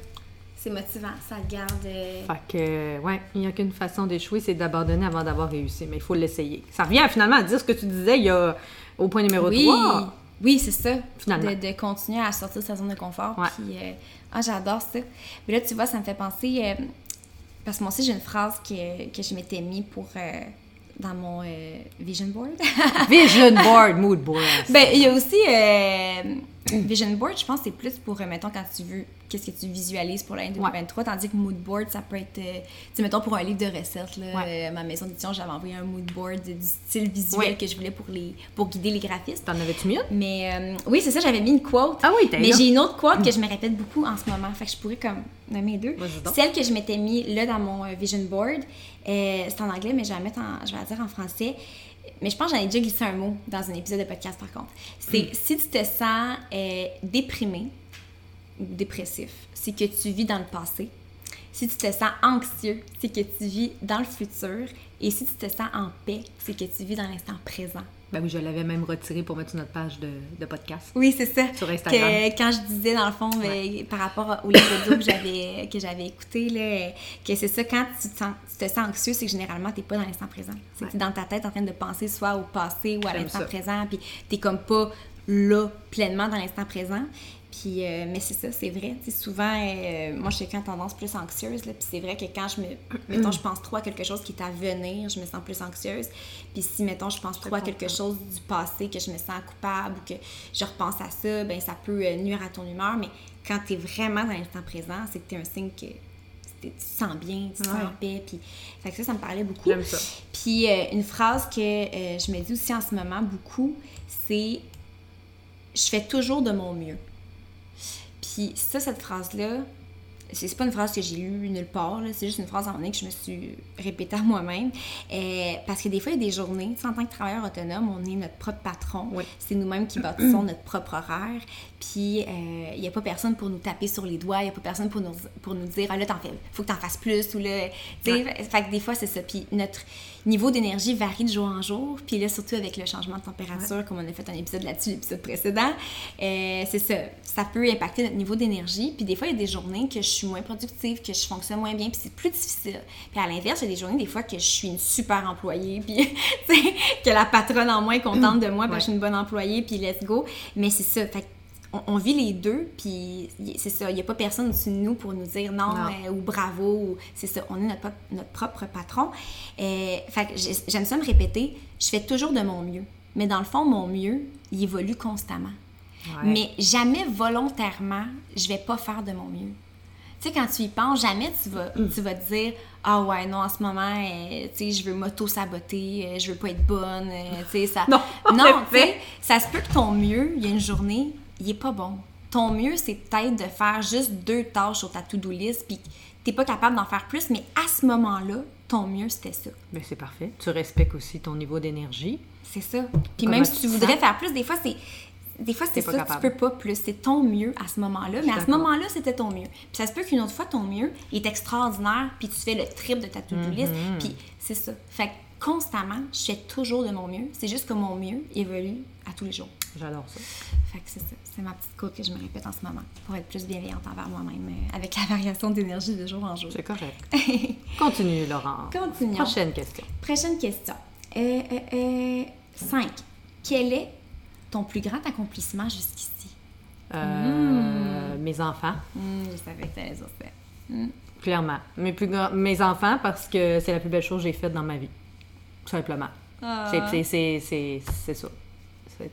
A: C'est motivant, ça te garde... euh,
B: Fait que, ouais, il n'y a qu'une façon d'échouer, c'est d'abandonner avant d'avoir réussi. Mais il faut l'essayer. Ça revient finalement à dire ce que tu disais il y a, au point numéro
A: oui,
B: 3.
A: oui, c'est ça.
B: Finalement.
A: De, de continuer à sortir de sa zone de confort.
B: Ouais.
A: Puis, euh, ah, j'adore ça. Mais là, tu vois, ça me fait penser. euh, parce que moi aussi, j'ai une phrase que, que je m'étais mis pour. euh, dans mon euh, vision board.
B: Vision board, mood board.
A: ben, il y a aussi. Euh, vision board, je pense que c'est plus pour, euh, mettons, quand tu veux. Qu'est-ce que tu visualises pour l'année 2023. Tandis que mood board, ça peut être. euh, tu sais, mettons, pour un livre de recettes, là,
B: Ouais.
A: euh, ma maison d'édition, j'avais envoyé un mood board du style visuel
B: Ouais.
A: que je voulais pour, les, pour guider les graphistes.
B: T'en avais-tu mieux?
A: Mais euh, oui, c'est ça, j'avais mis une quote.
B: Ah oui, t'as
A: Mais j'ai une autre quote que je me répète beaucoup en ce moment. Fait que je pourrais comme nommer deux. Celle que je m'étais mis là dans mon vision board, euh, c'est en anglais, mais je vais la mettre en, je vais la dire en français. Mais je pense que j'en ai déjà glissé un mot dans un épisode de podcast par contre. C'est
B: Hmm.
A: si tu te sens euh, déprimé ou dépressif, c'est que tu vis dans le passé. Si tu te sens anxieux, c'est que tu vis dans le futur. Et si tu te sens en paix, c'est que tu vis dans l'instant présent.
B: Ben oui, je l'avais même retiré pour mettre sur notre page de, de podcast.
A: Oui, c'est ça.
B: Sur Instagram.
A: Que, quand je disais, dans le fond, par rapport au livre audio que j'avais, que j'avais écouté, là, que c'est ça, quand tu te sens, tu te sens anxieux, c'est que généralement, tu n'es pas dans l'instant présent. C'est que tu es dans ta tête en train de penser soit au passé ou à l'instant présent, puis tu comme pas là, pleinement dans l'instant présent. Puis, euh, mais c'est ça, c'est vrai. Souvent, euh, moi, je suis quelqu'un tendance plus anxieuse. Là, puis c'est vrai que quand je me. Mettons, je pense trop à quelque chose qui est à venir, je me sens plus anxieuse. Puis si, mettons, je pense trop à quelque chose du passé, que je me sens coupable ou que je repense à ça, ben ça peut euh, nuire à ton humeur. Mais quand tu es vraiment dans l'instant présent, c'est que tu es un signe que tu te sens bien, tu te sens en paix. Puis, fait que ça, ça me parlait beaucoup.
B: J'aime ça.
A: Puis une phrase que je me dis aussi en ce moment beaucoup, c'est je fais toujours de mon mieux. Puis ça, cette phrase-là, c'est pas une phrase que j'ai lue nulle part, c'est juste une phrase en que je me suis répétée à moi-même. Euh, parce que des fois, il y a des journées, en tant que travailleur autonome, on est notre propre patron. C'est nous-mêmes qui bâtissons notre propre horaire. Puis, euh, il n'y a pas personne pour nous taper sur les doigts, il n'y a pas personne pour nous, pour nous dire, ah là, t'en fais, faut que t'en fasses plus, ou là, tu sais, fait que des fois, c'est ça. Puis, notre niveau d'énergie varie de jour en jour. Puis là, surtout avec le changement de température, comme on a fait un épisode là-dessus, l'épisode précédent, euh, c'est ça. Ça peut impacter notre niveau d'énergie. Puis des fois, il y a des journées que je suis moins productive, que je fonctionne moins bien, puis c'est plus difficile. Puis à l'inverse, il y a des journées, des fois, que je suis une super employée, puis que la patronne en moins est contente de moi, parce que je suis une bonne employée, puis let's go. Mais c'est ça. Fait on, vit les deux, puis c'est ça, il n'y a pas personne au-dessus de nous pour nous dire non, euh, ou bravo, c'est ça, on est notre, notre propre patron. Euh, fait j'aime ça me répéter, je fais toujours de mon mieux. Mais dans le fond, mon mieux, il évolue constamment. Mais jamais volontairement, je vais pas faire de mon mieux. Tu sais, quand tu y penses, jamais tu vas, mm. tu vas te dire Ah ouais, non, en ce moment, euh, tu sais, je veux m'auto-saboter, je veux pas être bonne, tu sais, ça.
B: Non,
A: non tu sais, ça se peut que ton mieux, il y a une journée, il est pas bon. Ton mieux, c'est peut-être de faire juste deux tâches sur ta to-do list, puis t'es pas capable d'en faire plus, mais à ce moment-là, ton mieux, c'était ça.
B: Mais c'est parfait. Tu respectes aussi ton niveau d'énergie.
A: C'est ça. Puis même si tu voudrais faire plus, des fois, c'est des fois, c'est ça, tu peux pas plus. C'est ton mieux à ce moment-là. Mais à ce moment-là, c'était ton mieux. Puis ça se peut qu'une autre fois, ton mieux est extraordinaire, puis tu fais le trip de ta to-do list. Mm-hmm. Puis c'est ça. Fait que constamment, je fais toujours de mon mieux. C'est juste que mon mieux évolue à tous les jours.
B: J'adore ça.
A: Fait que c'est ça. C'est ma petite côte que je me répète en ce moment pour être plus bienveillante envers moi-même euh, avec la variation d'énergie de jour en jour.
B: C'est correct. Continue, Laurent.
A: Continuons.
B: Prochaine question.
A: Prochaine question. Euh, euh, 5. Euh, Quel est ton plus grand accomplissement jusqu'ici?
B: Hmm. Mes enfants.
A: Hmm, je savais que dire ça.
B: Hmm. Clairement. Mes, plus mes enfants, parce que c'est la plus belle chose que j'ai faite dans ma vie. Tout simplement. Ah. C'est ça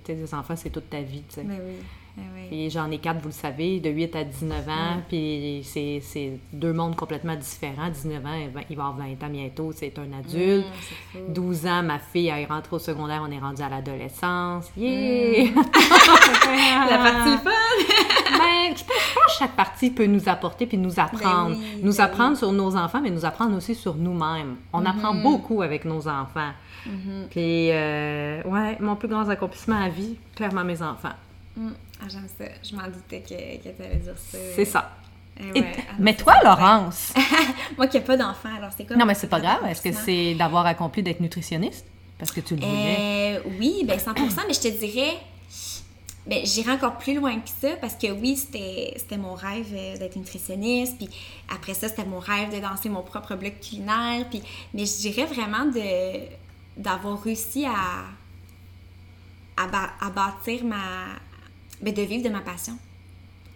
B: tes enfants, c'est toute ta vie,
A: oui.
B: Ben j'en ai quatre, vous le savez, de 8 à 19 ans, puis c'est deux mondes complètement différents. 19 ans, il va avoir 20 ans bientôt, c'est un adulte. 12 ans, ma fille, elle est rentrée au secondaire, on est rendu à l'adolescence. Yeah!
A: La partie fun!
B: ben, je pense, que chaque partie peut nous apporter puis nous apprendre. Ben nous apprendre sur nos enfants, mais nous apprendre aussi sur nous-mêmes. On apprend mm-hmm. beaucoup avec nos enfants. Mm-hmm. Puis, euh, ouais, mon plus grand accomplissement à vie, clairement mes enfants.
A: Mm. Ah, j'aime ça. Je m'en doutais que, que tu allais dire ça.
B: C'est ça. Eh mais toi, Laurence?
A: Moi qui n'ai pas d'enfant, alors c'est quoi?
B: Non, mais c'est pas grave. Est-ce que c'est d'avoir accompli d'être nutritionniste? Parce que tu le voulais.
A: Euh, oui, ben 100% mais je te dirais... Ben, j'irai encore plus loin que ça parce que oui, c'était mon rêve euh, d'être nutritionniste. Puis après ça, c'était mon rêve de danser mon propre bloc culinaire. Puis, mais je dirais vraiment d'avoir réussi à, à, bâtir ma. Ben, de vivre de ma passion.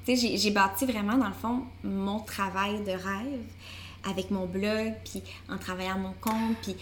A: J'ai bâti vraiment, dans le fond, mon travail de rêve avec mon blog, puis en travaillant mon compte, puis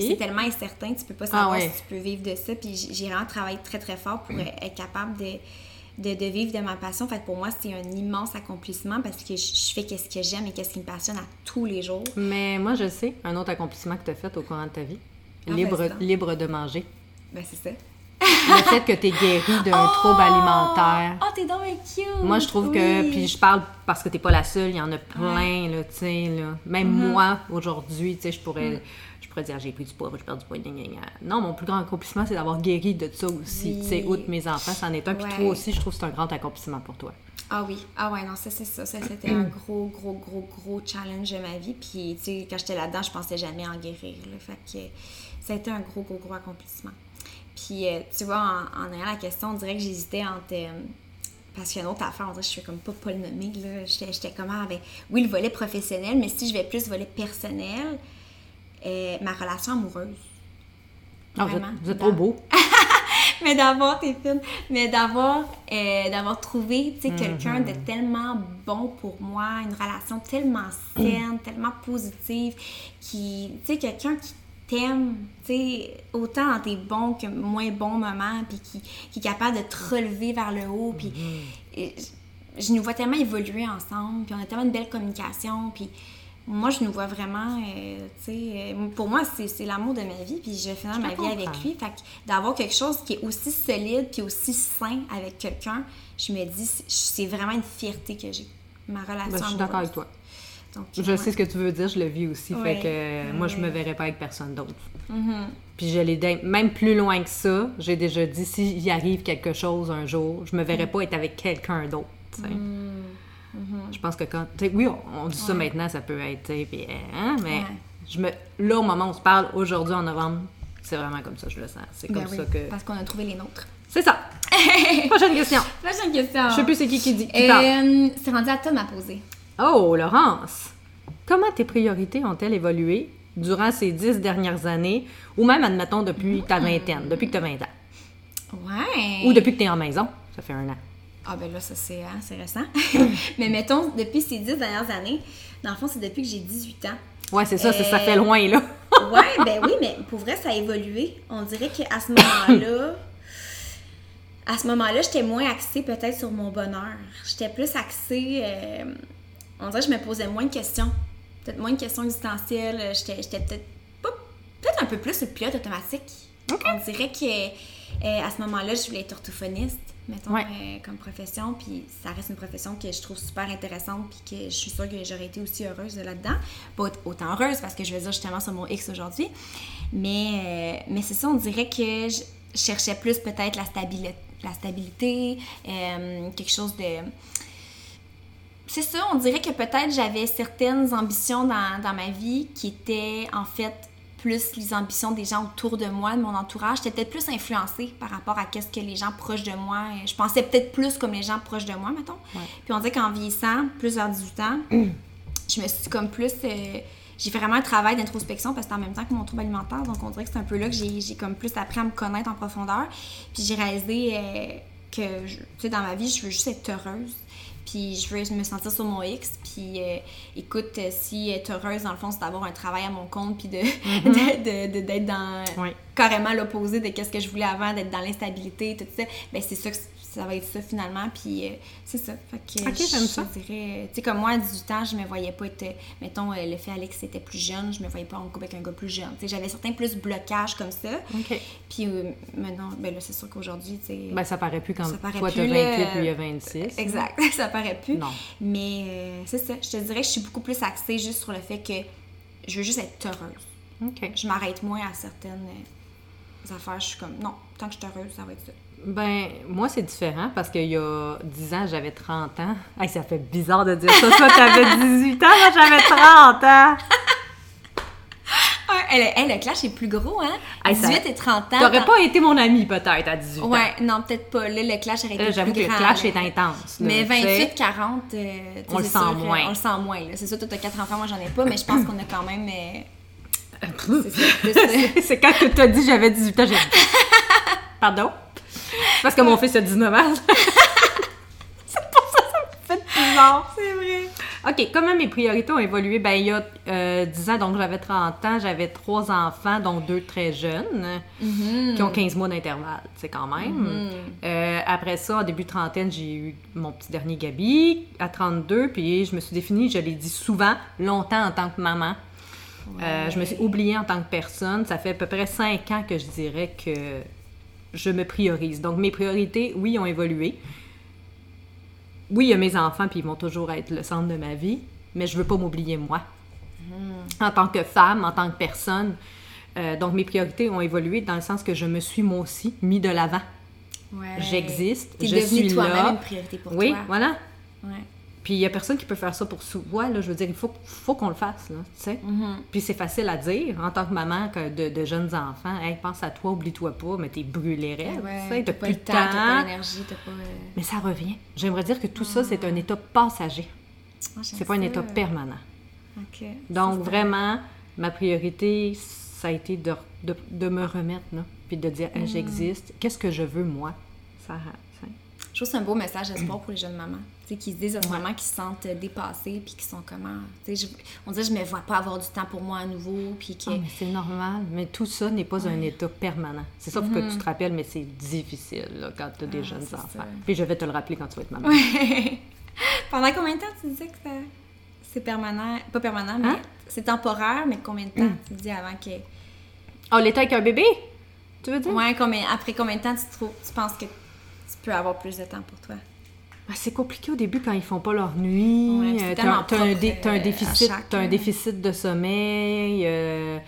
A: c'est tellement incertain, tu peux pas savoir ah si tu peux vivre de ça, puis j'ai vraiment travaillé très très fort pour être capable de, de, vivre de ma passion. Fait pour moi, c'est un immense accomplissement parce que je, fais qu'est-ce que j'aime et qu'est-ce qui me passionne à tous les jours.
B: Mais moi, je sais, un autre accomplissement que tu as fait au courant de ta vie, ah, libre, libre de manger.
A: Ben, c'est ça
B: le fait que tu es guéri d'un oh! trouble alimentaire.
A: Oh, t'es donc cute!
B: Moi, je trouve que. Puis je parle parce que t'es pas la seule, il y en a plein, là, tu sais, là. Même mm-hmm. moi, aujourd'hui, tu sais, je pourrais. Mm. Je pourrais dire, j'ai pris du poids, je perds du poids, Non, mon plus grand accomplissement, c'est d'avoir guéri de ça aussi. Tu sais, outre mes enfants, c'en est un. Puis toi aussi, je trouve que c'est un grand accomplissement pour toi.
A: Ah oui, ah ouais, non, ça c'est ça. Ça, c'était un gros, gros, gros, gros challenge de ma vie. Puis, tu sais, quand j'étais là-dedans, je pensais jamais en guérir. Là. Fait que ça a été un gros, gros, gros accomplissement. Puis, euh, tu vois, en, ayant la question, on dirait que j'hésitais entre. Euh, parce qu'il y a une autre affaire, on dirait que je suis comme pas polynomique, là. J'étais comment avec. Oui, le volet professionnel, mais si je vais plus volet personnel, euh, ma relation amoureuse.
B: Ah, vous êtes, trop beau.
A: mais d'avoir tes films, mais d'avoir d'avoir trouvé, tu sais, quelqu'un
B: Mhm.
A: de tellement bon pour moi, une relation tellement saine, tellement positive, qui, tu sais, quelqu'un qui t'aime, tu sais, autant dans tes bons que moins bons moments, puis qui, qui est capable de te relever vers le haut, puis et je, je nous vois tellement évoluer ensemble, puis on a tellement une belle communication, puis moi, je nous vois vraiment, euh, tu sais, euh, pour moi, c'est l'amour de ma vie, puis je finis ma
B: te
A: vie avec lui. Fait que d'avoir quelque chose qui est aussi solide, puis aussi sain avec quelqu'un, je me dis, c'est- c'est vraiment une fierté que j'ai. Ma relation
B: Ben, je suis d'accord avec toi.
A: Donc,
B: Je
A: ouais.
B: sais ce que tu veux dire, je le vis aussi.
A: Ouais.
B: Fait que euh, moi, je me verrais pas avec personne d'autre.
A: Mhm.
B: Puis je l'ai dit- même plus loin que ça, j'ai déjà dit s'il y arrive quelque chose un jour, je me
A: Mm.
B: verrais pas être avec quelqu'un d'autre. tu sais. Je pense que quand. oui, on, on dit ça
A: Mm-hmm.
B: Maintenant, ça peut être. puis, hein, mais
A: Ouais.
B: je me, là, au moment où on se parle, aujourd'hui en novembre, c'est vraiment comme ça, je le sens. C'est
A: Ben
B: comme
A: oui,
B: ça que.
A: Parce qu'on a trouvé les nôtres.
B: C'est ça! Prochaine question.
A: Prochaine question.
B: Je sais plus c'est qui qui dit. Qui.
A: Euh, c'est rendu à Tom à poser.
B: Oh, Laurence! Comment tes priorités ont-elles évolué durant ces dix dernières années, ou même, admettons, depuis ta vingtaine, depuis que tu as 20 ans,
A: Ouais.
B: ou depuis que tu es en maison, ça fait un an.
A: Ah ben là, ça c'est hein, récent. Mais mettons, depuis ces dix dernières années, dans le fond, c'est depuis que j'ai 18 ans.
B: Ouais, c'est ça, ça
A: Euh,
B: fait loin, là.
A: Ouais, ben oui, mais pour vrai, ça a évolué. On dirait qu'à ce moment-là, à ce moment-là, j'étais moins axée peut-être sur mon bonheur. J'étais plus axée. euh, on dirait que je me posais moins de questions. Peut-être moins de questions existentielles. J'étais j'étais peut-être. Peut-être un peu plus le pilote automatique. On dirait que euh, à ce moment-là, je voulais être orthophoniste, mettons,
B: Ouais.
A: euh, comme profession. Puis ça reste une profession que je trouve super intéressante. Puis que je suis sûre que j'aurais été aussi heureuse de là-dedans. Pas autant heureuse parce que je veux dire justement sur mon X aujourd'hui. Mais, euh, mais c'est ça, on dirait que je cherchais plus peut-être la, stabili- la stabilité, euh, quelque chose de. C'est ça, on dirait que peut-être j'avais certaines ambitions dans, dans ma vie qui étaient en fait plus les ambitions des gens autour de moi, de mon entourage. J'étais peut-être plus influencée par rapport à qu'est-ce que les gens proches de moi. euh, Je pensais peut-être plus comme les gens proches de moi, mettons. Puis on dirait qu'en vieillissant, plus vers 18 ans, je me suis comme plus. euh, j'ai fait vraiment un travail d'introspection parce que en même temps que mon trouble alimentaire. Donc on dirait que c'est un peu là que j'ai comme plus appris à me connaître en profondeur. Puis j'ai réalisé euh, que, tu sais, dans ma vie, je veux juste être heureuse. Puis je veux me sentir sur mon X. Puis euh, écoute, euh, si être heureuse, dans le fond, c'est d'avoir un travail à mon compte. Puis de, de- de- de- d'être dans
B: Oui.
A: carrément l'opposé de qu'est-ce que je voulais avant, d'être dans l'instabilité, tout ça. Ben c'est ça que ça va être ça finalement. Puis euh, c'est ça. Fait que
B: Ok,
A: je-
B: j'aime ça.
A: je dirais, tu sais, comme moi, à 18 ans, je me voyais pas être, mettons, euh, le fait Alex était plus jeune, je me voyais pas en couple avec un gars plus jeune. Tu sais, j'avais certains plus blocages comme ça. Puis euh, maintenant, ben là, c'est sûr qu'aujourd'hui, tu sais.
B: Ben, ça paraît plus quand
A: Ça paraît
B: toi, t'as 28
A: là,
B: puis il y a 26.
A: Exact, ça paraît plus.
B: Non.
A: Mais euh, c'est ça, je te dirais que je suis beaucoup plus axée juste sur le fait que je veux juste être heureuse. Je m'arrête moins à certaines affaires. Je suis comme, non, tant que je suis heureuse, ça va être ça.
B: Ben, moi, c'est différent parce qu'il y a 10 ans, j'avais 30 ans. Hey, ça fait bizarre de dire ça. Toi, t'avais 18 ans, moi, j'avais 30 ans.
A: Elle, elle, le clash est plus gros, hein?
B: Hey, ça-
A: 18 et 30 ans.
B: T'aurais pas été mon ami, peut-être, à 18 ans.
A: Ouais, non, peut-être pas. Là, le clash aurait été
B: Là, j'avoue que le clash
A: là.
B: est intense. là,
A: Mais
B: tu sais.
A: 28, 40, euh,
B: On le sent
A: sûr, euh,
B: moins.
A: On le sent moins, là. C'est sûr, toi, t'as 4 enfants, moi, j'en ai pas, mais je pense qu'on a quand même... euh, c'est euh,
B: quand que t'as dit j'avais 18 ans, j'ai. Pardon? Parce que mon fils a 19 ans. c'est pour ça que ça me fait bizarre.
A: C'est vrai.
B: OK, comment mes priorités ont évolué? Ben, il y a euh, 10 ans, donc j'avais 30 ans, j'avais trois enfants, dont deux très jeunes, qui ont 15 mois d'intervalle, c'est quand même. Euh, après ça, en début de trentaine, j'ai eu mon petit dernier Gabi, à 32, puis je me suis définie, je l'ai dit souvent, longtemps en tant que maman. Euh, je me suis oubliée en tant que personne. Ça fait à peu près 5 ans que je dirais que je me priorise. Donc, mes priorités, oui, ont évolué. Oui, il y a mes enfants, puis ils vont toujours être le centre de ma vie, mais je veux pas m'oublier moi. En tant que femme, en tant que personne. Euh, donc, mes priorités ont évolué dans le sens que je me suis, moi aussi, mis de l'avant.
A: Ouais.
B: J'existe, je suis
A: toi-même une priorité pour
B: oui,
A: toi.
B: voilà.
A: Ouais.
B: Puis il y a personne qui peut faire ça pour soi, là. Je veux dire, il faut, faut qu'on le fasse, là, tu sais. Puis c'est facile à dire, en tant que maman que de, de jeunes enfants. Hey, pense à toi, oublie-toi pas, mais t'es brûlé raide,
A: Ouais,
B: tu sais.
A: t'as
B: plus
A: le
B: de
A: temps, t'as pas l'énergie, t'as pas... euh,
B: Mais ça revient. J'aimerais dire que tout ça, c'est un état passager.
A: ah,
B: C'est pas un état permanent. Donc, vraiment, ma priorité, ça a été de, de, de me remettre, là, puis de dire, Hey, j'existe, qu'est-ce que je veux, moi?
A: Je trouve que c'est un beau message d'espoir pour les jeunes mamans. Tu sais, qui se disent à ce moment qui se sentent dépassées, puis qui sont comment. Je- on dirait, je me vois pas avoir du temps pour moi à nouveau, puis que.
B: Ah, mais c'est normal, mais tout ça n'est pas un état permanent. C'est ça, faut que tu te rappelles, mais c'est difficile là, quand tu as des
A: Ah,
B: jeunes enfants.
A: ça.
B: Puis je vais te le rappeler quand tu vas être maman.
A: Ouais. Pendant combien de temps tu disais que ça- c'est permanent? Pas permanent, mais
B: Hein?
A: c'est temporaire, mais combien de temps tu dis avant que.
B: Oh, l'état avec un bébé? Tu veux dire?
A: Ouais, combien, après combien de temps tu, trouves, tu penses que tu peux avoir plus de temps pour toi?
B: Ah, c'est compliqué au début quand ils font pas leur nuit.
A: Ouais,
B: t'as, t'as un,
A: propre,
B: dé- t'as un
A: à
B: déficit,
A: chaque,
B: t'as un déficit de sommeil. euh,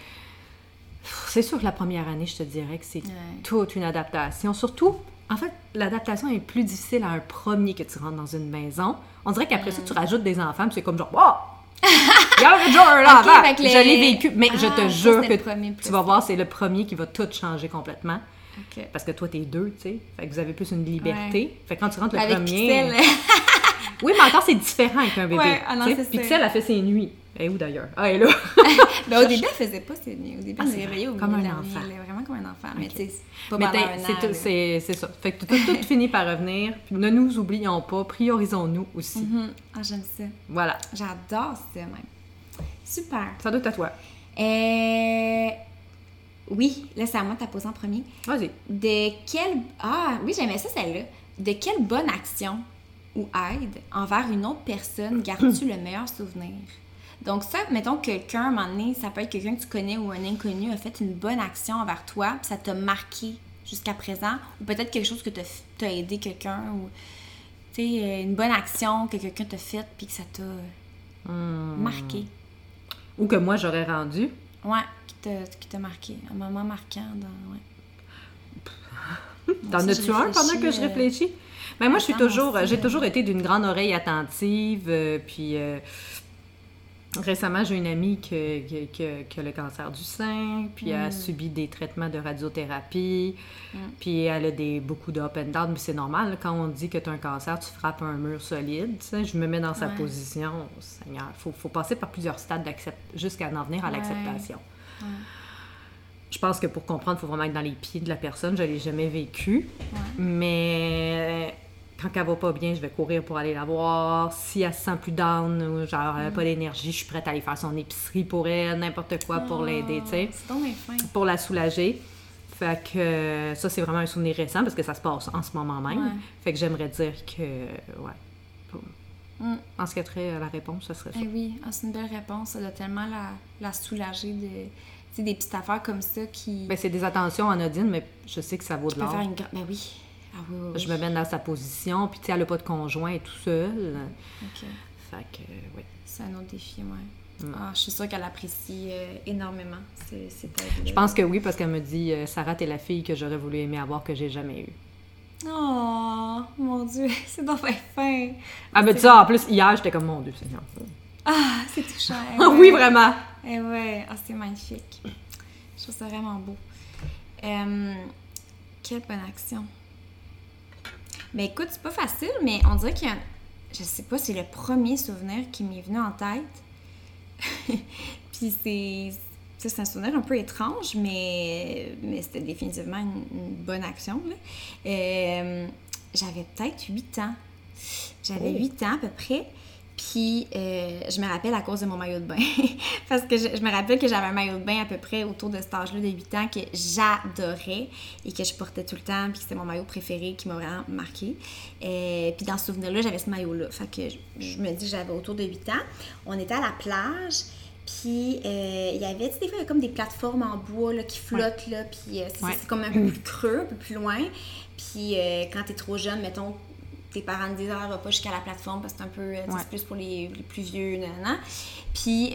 B: C'est sûr que la première année, je te dirais que c'est
A: Ouais.
B: toute une adaptation. Surtout, en fait, l'adaptation est plus difficile à un premier que tu rentres dans une maison. On dirait qu'après ça, tu rajoutes des enfants, puis c'est comme genre, wow! Il y a un là
A: les-
B: Je l'ai vécu, mais je
A: Ah,
B: te
A: ça,
B: jure que tu vas voir, c'est le premier qui va tout changer complètement. Parce que toi, t'es deux, tu sais. Fait que vous avez plus une liberté. Fait que quand tu rentres le
A: Avec
B: premier.
A: Pixel.
B: Oui, mais encore, c'est différent avec un bébé.
A: Ouais, ah non.
B: Pixel a fait ses nuits. Elle est où d'ailleurs? Ah, elle est là.
A: ben, au début, elle faisait pas ses nuits. Au début,
B: Ah,
A: elle réveillait au
B: vrai, comme un
A: nuit.
B: enfant.
A: Elle est vraiment comme un enfant. Mais tu sais, c'est pas
B: Mais
A: pendant
B: c'est ça. Fait que tout, tout finit par revenir. Puis ne nous oublions pas, priorisons-nous aussi.
A: Mhm. Ah, j'aime ça.
B: Voilà.
A: J'adore ça, même. Super.
B: Ça doit être à toi.
A: Euh... Oui, là, c'est à moi de t'apposer en premier.
B: Vas-y.
A: De quelle... Ah, oui, j'aimais ça, celle-là. De quelle bonne action ou aide envers une autre personne gardes-tu le meilleur souvenir? Donc ça, mettons que quelqu'un, à un moment donné, ça peut être quelqu'un que tu connais ou un inconnu a fait une bonne action envers toi, puis ça t'a marqué jusqu'à présent, ou peut-être quelque chose que t'as t'as aidé quelqu'un, ou tu sais, euh, une bonne action que quelqu'un t'a faite, puis que ça t'a
B: Hmm.
A: marqué.
B: Ou que moi, j'aurais rendu.
A: Ouais, qui t'a marqué. Un moment marquant dans... Ouais.
B: T'en as-tu un pendant que je
A: réfléchis?
B: Ben moi, je suis toujours, j'ai toujours été d'une grande oreille attentive. euh, puis euh, récemment, j'ai une amie qui a le cancer du sein, puis elle a subi des traitements de radiothérapie, puis elle a des, beaucoup d'up and down, mais c'est normal. Quand on dit que tu as un cancer, tu frappes un mur solide. Je me mets dans sa
A: Ouais.
B: position. Seigneur, il faut, faut passer par plusieurs stades jusqu'à en venir à
A: Ouais.
B: l'acceptation. Je pense que pour comprendre, il faut vraiment être dans les pieds de la personne. Je ne l'ai jamais vécu. Mais quand elle va pas bien, je vais courir pour aller la voir. Si elle se sent plus down, ou genre elle n'a pas d'énergie, je suis prête à aller faire son épicerie pour elle, n'importe quoi pour l'aider, tu sais, pour la soulager. Fait que euh, ça, c'est vraiment un souvenir récent parce que ça se passe en ce moment même.
A: Ouais.
B: Fait que j'aimerais dire que, ouais.
A: Mm.
B: En ce qui a trait à la réponse, ça serait ça.
A: Eh oui, ah, c'est une belle réponse. Ça doit tellement la, la soulager de... Des petites affaires comme ça qui...
B: Ben, c'est des attentions anodines, mais je sais que ça vaut de l'or.
A: une... Ben oui. Ah oui, oui, oui.
B: Je me mets dans sa position, puis tu sais, elle n'a pas de conjoint, elle est tout seul.
A: Ok.
B: Fait que, oui.
A: C'est un autre défi, ouais.
B: Mm.
A: Ah, je suis sûre qu'elle apprécie euh, énormément. C'est c'est pas
B: Je pense que oui, parce qu'elle me dit euh, Sarah, t'es la fille que j'aurais voulu aimer avoir que j'ai jamais eue.
A: Oh, mon Dieu, c'est donc fin.
B: Elle me dit ça en plus hier, j'étais comme mon Dieu, Seigneur.
A: Ah, c'est touchant. eh
B: Ah oui, vraiment.
A: Eh ouais, ah, c'est magnifique. Je trouve ça vraiment beau. Euh, quelle bonne action. Mais écoute, c'est pas facile, mais on dirait qu'il y a. Je sais pas, c'est le premier souvenir qui m'est venu en tête. Puis c'est. C'est un souvenir un peu étrange, mais, mais c'était définitivement une, une bonne action. là. Euh, J'avais peut-être 8 ans. J'avais
B: Oh.
A: 8 ans à peu près. Puis euh, je me rappelle à cause de mon maillot de bain. Parce que je, je me rappelle que j'avais un maillot de bain à peu près autour de cet âge-là de 8 ans que j'adorais et que je portais tout le temps. Puis c'était mon maillot préféré qui m'a vraiment marqué. Euh, puis dans ce souvenir-là, j'avais ce maillot-là. Fait que je, je me dis que j'avais autour de 8 ans. On était à la plage. Puis euh, il y avait, tu sais, des fois, il y a comme des plateformes en bois là, qui flottent, là, puis euh, c'est
B: Ouais.
A: comme un peu plus creux, un peu plus loin. Puis euh, quand t'es trop jeune, mettons, tes parents te disent ah, va pas jusqu'à la plateforme parce que c'est un peu
B: Ouais.
A: plus pour les, les plus vieux nanana. puis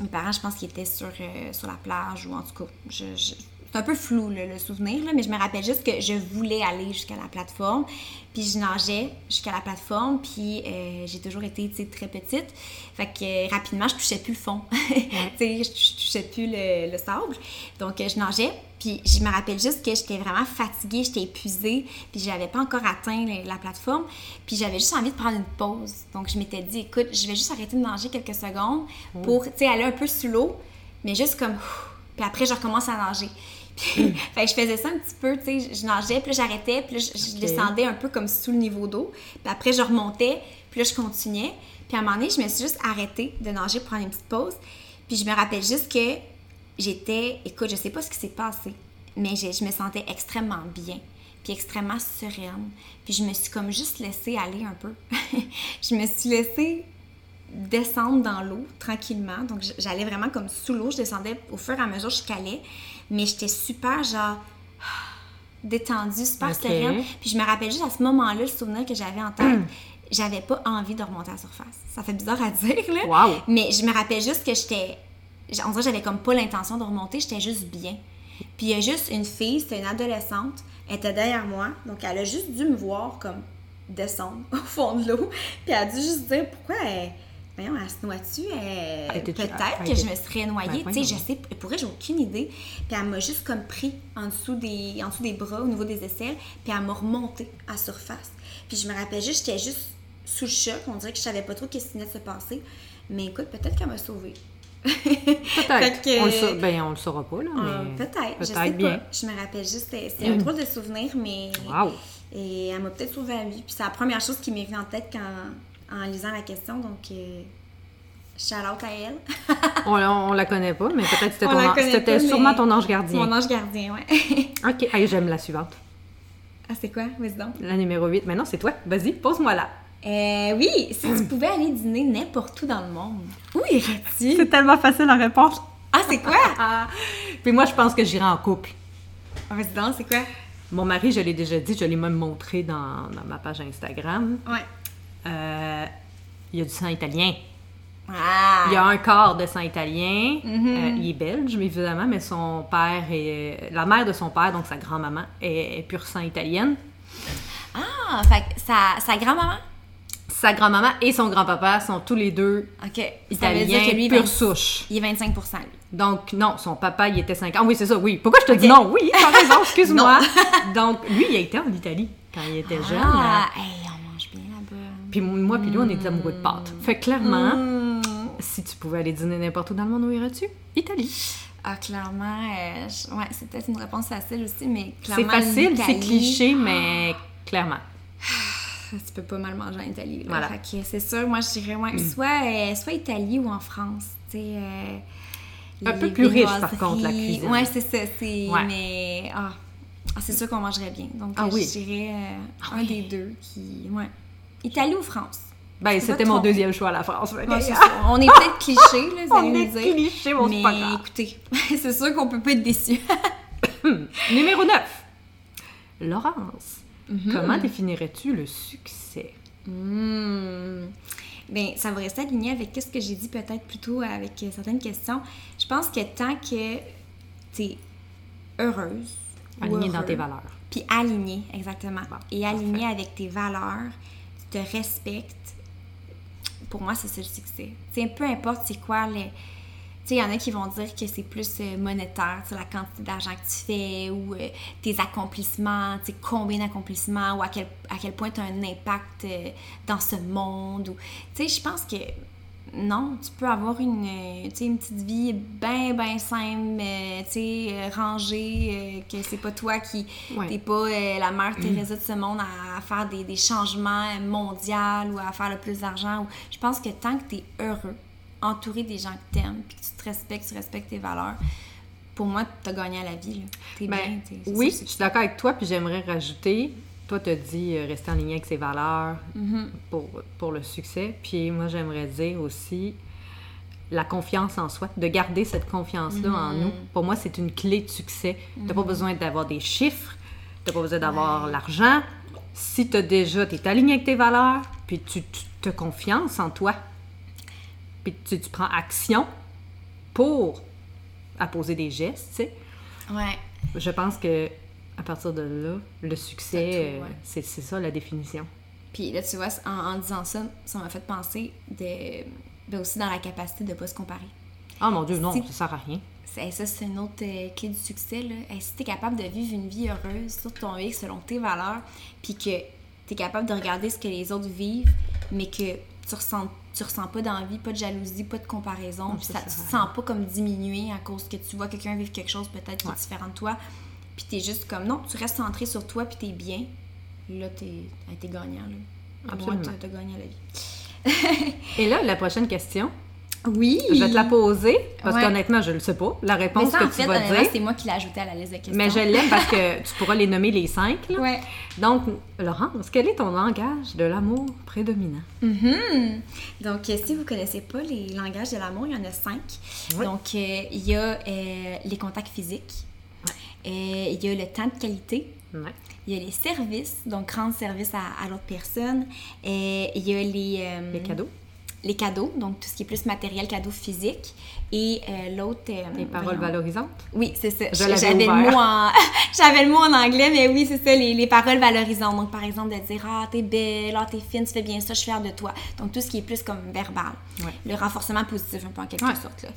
A: mes parents je pense qu'ils étaient sur, sur la plage ou en tout cas je, je- c'est un peu flou là, le souvenir là, mais je me rappelle juste que je voulais aller jusqu'à la plateforme puis je nageais jusqu'à la plateforme puis euh, j'ai toujours été très petite fait que euh, rapidement je touchais plus le fond je, je touchais plus le, le sable donc euh, je nageais puis je me rappelle juste que j'étais vraiment fatiguée, j'étais épuisée, puis j'avais pas encore atteint la, la plateforme, puis j'avais juste envie de prendre une pause. Donc je m'étais dit, écoute, je vais juste arrêter de manger quelques secondes pour, tu sais, aller un peu sous l'eau, mais juste comme Puis après, je recommence à nager. Fait que je faisais ça un petit peu, tu sais, je nageais, puis j'arrêtais, puis je, je descendais un peu comme sous le niveau d'eau. Puis après, je remontais, puis là, je continuais. Puis à un moment donné, je me suis juste arrêtée de nager pour prendre une petite pause. Puis je me rappelle juste que j'étais, écoute, je sais pas ce qui s'est passé, mais j'ai- je me sentais extrêmement bien, puis extrêmement sereine. Puis je me suis comme juste laissée aller un peu. je me suis laissée descendre dans l'eau tranquillement. Donc j'allais vraiment comme sous l'eau, je descendais au fur et à mesure que je calais, mais j'étais super genre détendue, super
B: Ok.
A: sereine. Puis je me rappelle juste à ce moment-là le souvenir que j'avais en tête. J'avais pas envie de remonter à la surface. Ça fait bizarre à dire, là.
B: Wow.
A: Mais je me rappelle juste que j'étais. On dirait que j'avais comme pas l'intention de remonter, j'étais juste bien. Puis il y a juste une fille, c'était une adolescente, elle était derrière moi, donc elle a juste dû me voir comme descendre au fond de l'eau. Puis elle a dû juste dire pourquoi elle. Voyons, elle se noie-tu? Elle-
B: Était-tu-
A: Peut-être
B: elle
A: que
B: était-
A: je me serais noyée.
B: Ben,
A: tu sais, je sais, j'ai aucune idée. Puis elle m'a juste comme pris en dessous, des, en dessous des bras, au niveau des aisselles, puis elle m'a remonté à surface. Puis je me rappelle juste, j'étais juste sous le choc. On dirait que je savais pas trop ce qui venait de se passer. Mais écoute, peut-être qu'elle m'a sauvée.
B: Peut-être.
A: Que-
B: On, le sa- ben, on le saura pas, là. Mais
A: peut-être, je sais
B: Peut-être bien.
A: pas. Je me rappelle juste, c'est un drôle de souvenir, mais.
B: Wow.
A: Et elle m'a peut-être sauvé la vie. Puis c'est la première chose qui m'est venue en tête quand, en lisant la question. Donc, euh, à elle.
B: On, on la connaît pas, mais peut-être c'était
A: On
B: ton c'était sûrement ton ange gardien.
A: mon ange gardien, ouais.
B: Ok, Hey, j'aime la suivante.
A: ah, c'est quoi? Vas-y donc.
B: La numéro 8. Maintenant, c'est toi. Vas-y, pose-moi là.
A: Euh, oui, si tu pouvais aller dîner n'importe où dans le monde, où irais-tu?
B: C'est tellement facile la réponse.
A: Ah, c'est quoi?
B: Ah. Puis moi, je pense que j'irai en couple.
A: Ah, Vas-y donc, c'est quoi?
B: Mon mari, je l'ai déjà dit, je l'ai même montré dans, dans ma page Instagram.
A: Ouais.
B: Euh, il y a du sang italien.
A: Ah!
B: Il y a un quart de sang italien.
A: Mhm.
B: Euh, il est belge, mais évidemment, mais son père est. La mère de son père, donc sa grand-maman, est, est pur sang italienne.
A: Ah, fait que sa, sa grand-maman?
B: Sa grand-maman et son grand-papa sont tous les deux
A: OK. Ça veut
B: italiens,
A: que lui,
B: pure
A: 20
B: souche.
A: il est 25 lui.
B: Donc, non, son papa, il était 50. Ah oui, c'est ça, oui. Pourquoi je te dis non? Oui, t'as raison, excuse-moi. Donc, lui, il a été en Italie quand il était jeune.
A: Ah, hey, on.
B: Puis moi, puis lui, on est des amoureux de pâtes. Fait que clairement,
A: Hmm.
B: si tu pouvais aller dîner n'importe où dans le monde, où irais-tu? Italie.
A: Ah, clairement, euh, je- ouais, c'est peut-être une réponse facile aussi, mais
B: C'est
A: clairement.
B: facile, c'est cliché, mais clairement.
A: Tu peux pas mal manger en Italie. Là.
B: Voilà.
A: Fait que c'est sûr, moi, je dirais ouais, soit, euh, soit Italie ou en France. Tu sais. euh,
B: Un peu plus riche, par contre, la cuisine.
A: Ouais, c'est ça. C'est,
B: Ouais.
A: Mais. Ah, Ah, c'est sûr qu'on mangerait bien. Donc,
B: Ah oui.
A: je dirais un des deux qui. Ouais. Italie ou France?
B: Ben, c'était mon deuxième choix, la France.
A: Ouais, ça. On est peut-être cliché, là, vous allez
B: On
A: nous
B: est
A: dire.
B: cliché, c'est
A: mais
B: pas
A: écoutez, c'est sûr qu'on peut pas être déçu.
B: Numéro 9. Laurence,
A: Mhm.
B: comment définirais-tu le succès?
A: Ben, ça va rester aligné avec ce que j'ai dit peut-être plus tôt avec euh, certaines questions. Je pense que tant que tu es heureuse, ou
B: Aligné dans tes valeurs.
A: Puis aligné, exactement.
B: Bon,
A: Et aligné avec tes valeurs, te respectes. Pour moi, c'est ça le succès. Tu sais, peu importe c'est quoi les. Il y en a qui vont dire que c'est plus euh, monétaire, la quantité d'argent que tu fais ou euh, tes accomplissements, combien d'accomplissements ou à quel, à quel point tu as un impact euh, dans ce monde. Ou, je pense que non, tu peux avoir une, euh, une petite vie bien, bien simple, euh, rangée, euh, que c'est pas toi qui...
B: Ouais.
A: T'es pas euh, la mère Teresa de ce monde à, à faire des, des changements mondiaux ou à faire le plus d'argent. ou- Je pense que tant que tu es heureux, entouré des gens que t'aimes, puis que tu te respectes, tu respectes tes valeurs, pour moi, t'as gagné à la vie. là. T'es
B: Ben,
A: bien. t'es-
B: oui, je suis d'accord avec toi, puis j'aimerais rajouter, toi, tu as dit euh, rester en ligne avec ses valeurs
A: Mhm.
B: pour, pour le succès. Puis moi, j'aimerais dire aussi la confiance en soi, de garder cette confiance-là en
A: Mhm.
B: nous. Pour moi, c'est une clé de succès. Tu n'as pas besoin d'avoir des chiffres, tu n'as pas besoin d'avoir l'argent. Si tu déjà, tu es aligné avec tes valeurs, puis tu, tu as confiance en toi, puis tu, tu prends action pour apposer des gestes, tu sais.
A: Ouais.
B: Je pense que à partir de là, le succès, euh,
A: ouais.
B: c'est ça la définition.
A: Puis là, tu vois, en, en disant ça, ça m'a fait penser de, ben aussi dans la capacité de pas se comparer.
B: Ah mon Dieu, non,
A: Si-
B: ça sert à rien.
A: Ça, c'est une autre euh, clé du succès. Là. Si tu es capable de vivre une vie heureuse sur ton X selon tes valeurs, puis que tu es capable de regarder ce que les autres vivent, mais que tu ressentes tu ressens pas d'envie, pas de jalousie, pas de comparaison, puis
B: ça,
A: ça, tu te sens pas comme diminué à cause que tu vois quelqu'un vivre quelque chose peut-être qui
B: Ouais.
A: est différent de toi, puis t'es juste comme non, tu restes centré sur toi, puis t'es bien. Là, t'es t'es gagnant, là.
B: Absolument.
A: t'as t'as gagné la vie.
B: Et là, la prochaine question,
A: Oui!
B: je vais te la poser, parce
A: Ouais.
B: qu'honnêtement, je le sais pas, la réponse
A: ça,
B: que
A: en
B: tu
A: fait,
B: vas dire.
A: c'est moi qui l'ai ajouté à la liste de questions.
B: Mais je l'aime parce que tu pourras les nommer les cinq. là.
A: Ouais.
B: Donc, Laurence, quel est ton langage de l'amour prédominant?
A: Mhm. Donc, euh, si vous connaissez pas les langages de l'amour, il y en a cinq.
B: Oui.
A: Donc, euh, il y a euh, les contacts physiques, il y a le temps de qualité,
B: Ouais.
A: il y a les services, donc rendre service à, à l'autre personne, Euh, il y a les, euh,
B: Les cadeaux,
A: les cadeaux, donc tout ce qui est plus matériel, cadeaux physiques, et euh, l'autre... euh,
B: les paroles
A: voyons.
B: valorisantes?
A: Oui, c'est ça.
B: Je l'avais
A: J'avais le, mot en... J'avais le mot en anglais, mais oui, c'est ça, les, les paroles valorisantes. Donc, par exemple, de dire Ah, t'es belle, ah, t'es fine, tu fais bien ça, je suis fière de toi. Donc, tout ce qui est plus comme verbal.
B: Ouais.
A: Le renforcement positif, un peu en quelque
B: Ouais.
A: sorte. Là.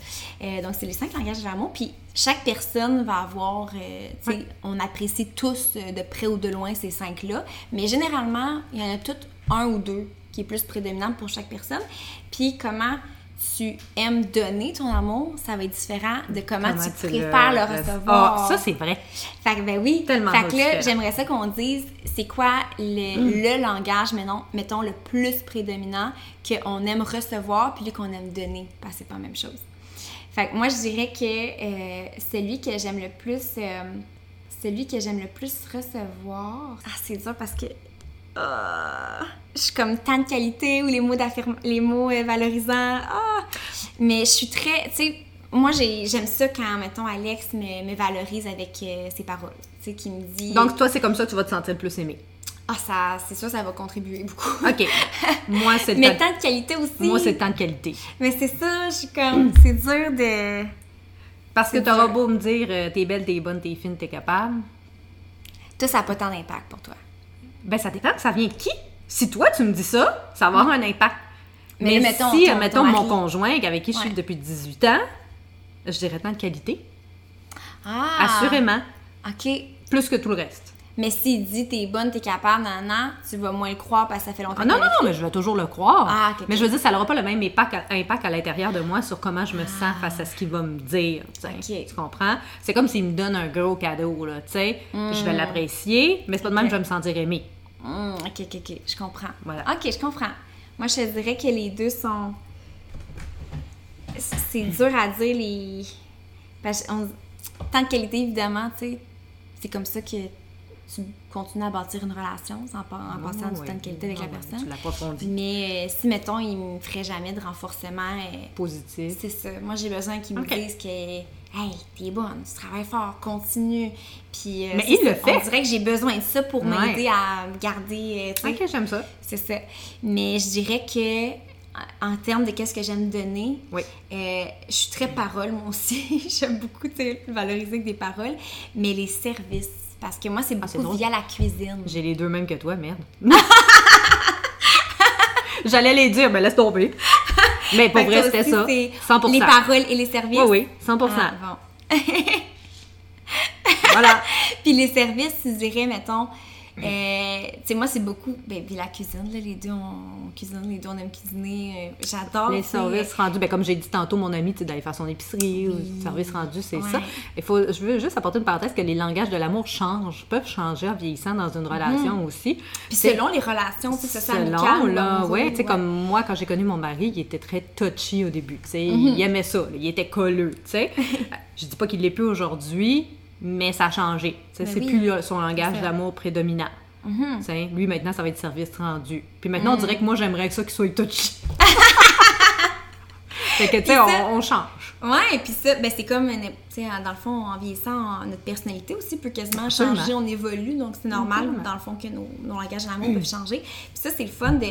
A: Euh, donc, c'est les cinq langages de l'amour. Puis, chaque personne va avoir. euh,
B: Ouais.
A: on apprécie tous euh, de près ou de loin ces cinq-là. Mais généralement, il y en a tout un ou deux qui est plus prédominant pour chaque personne. Puis, comment tu aimes donner ton amour, ça va être différent de comment,
B: Comment
A: tu
B: tu
A: préfères le,
B: le-
A: recevoir.
B: Ah, ça, c'est vrai.
A: Fait que ben oui.
B: Tellement
A: Fait que là, j'aimerais ça qu'on dise c'est quoi le,
B: Mm.
A: le langage, mettons, mettons, le plus prédominant qu'on aime recevoir puis qu'on aime donner. Parce que c'est pas la même chose. Fait que moi, je dirais que euh, celui que j'aime le plus. euh, celui que j'aime le plus recevoir. Ah, c'est dur parce que. Ah, je suis comme tant de qualité ou les mots les mots euh, valorisants. Ah! Mais je suis très. Tu sais, moi, j'ai- j'aime ça quand, mettons, Alex me, me valorise avec euh, ses paroles. Tu sais, qui me dit.
B: Donc, toi, c'est comme ça que tu vas te sentir le plus aimé.
A: Ah, ça, c'est sûr, ça va contribuer beaucoup.
B: OK. Moi, c'est
A: Mais
B: temps...
A: tant de qualité aussi.
B: Moi, c'est temps de qualité.
A: Mais c'est ça, je suis comme. C'est dur de.
B: Parce que t'auras beau me dire euh, t'es belle, t'es bonne, t'es fine, t'es capable.
A: Toi, ça n'a pas tant d'impact pour toi.
B: Ben, ça dépend que ça vient de qui? Si toi, tu me dis ça, ça va avoir un impact.
A: Mais
B: Mais,
A: mettons,
B: si,
A: ton-
B: mettons,
A: ton
B: mon conjoint, avec qui je suis
A: Ouais.
B: depuis 18 ans, je dirais tant de qualité.
A: Ah!
B: Assurément.
A: OK.
B: Plus que tout le reste.
A: Mais s'il dit t'es bonne, t'es capable, nan, nan, tu vas moins le croire parce que ça fait longtemps
B: Ah, non, non, non, mais je vais toujours le croire.
A: Ah.
B: Mais je veux dire, ça n'aura pas le même impact à, l'intérieur de moi sur comment je me sens face à ce qu'il va me dire. tu comprends? C'est comme s'il me donne un gros cadeau, là, tu sais. Je vais l'apprécier, mais c'est pas de même que je vais me sentir aimée.
A: Hum, ok, ok, ok, je comprends.
B: Voilà.
A: Ok, je comprends. Moi, je te dirais que les deux sont. C'est dur à dire les. Parce on- Tant de qualité, évidemment, tu sais. C'est comme ça que tu continues à bâtir une relation en, en passant du temps de qualité avec la personne.
B: Tu l'approfondis.
A: Mais euh, si, mettons, il me ferait jamais de renforcement, euh,
B: Positif.
A: c'est ça. Moi, j'ai besoin qu'ils
B: Ok.
A: me disent que, hey, t'es bonne, tu travailles fort, continue. Puis, euh,
B: Mais il le fait.
A: On dirait que j'ai besoin de ça pour
B: Ouais.
A: m'aider à me garder, euh.
B: Ok, j'aime ça.
A: C'est ça. Mais je dirais que en termes de qu'est-ce que j'aime donner,
B: Oui.
A: euh, je suis très parole, moi aussi. j'aime beaucoup valoriser avec des paroles. Mais les services, parce que moi, c'est
B: Ah,
A: beaucoup
B: drôle.
A: via la cuisine.
B: J'ai les deux mêmes que toi, merde. J'allais les dire, mais laisse tomber. Mais pour vrai, c'était ça.
A: c'est
B: 100%.
A: Les paroles et les services.
B: Oui, oui, 100%.
A: Ah, bon.
B: Voilà.
A: Puis les services, je dirais, mettons, euh, tu sais, moi, c'est beaucoup. Ben, puis la cuisine, là, les deux, on, on cuisine, les deux, on aime cuisiner. euh, J'adore.
B: Les services rendus, ben, comme j'ai dit tantôt, mon ami, tu d'aller faire son épicerie, ou les services rendus, c'est
A: Ouais.
B: ça. Il faut, je veux juste apporter une parenthèse que les langages de l'amour changent, peuvent changer en vieillissant dans une relation aussi.
A: Mhm. Puis
B: C'est-
A: selon les relations, sais, ça, c'est
B: Selon,
A: ou
B: là, ouais, tu sais,
A: ouais.
B: comme moi, quand j'ai connu mon mari, il était très touchy au début, tu sais,
A: Mhm.
B: il aimait ça, là, il était colleux, tu sais. je dis pas qu'il l'est plus aujourd'hui, mais ça a changé,
A: Ben
B: c'est
A: oui.
B: plus son langage d'amour prédominant.
A: Mhm.
B: Sais, lui, maintenant, ça va être service rendu. Puis maintenant, on dirait que moi, j'aimerais ça qu'il soit touchy. fait que, tu sais, on, on change.
A: Ouais, et puis ça, ben c'est comme, une- tu sais, dans le fond, en vieillissant, notre personnalité aussi peut quasiment
B: Absolument.
A: changer, on évolue, donc c'est normal, dans le fond, que nos, nos langages de l'amour peuvent changer. Puis ça, c'est le fun de...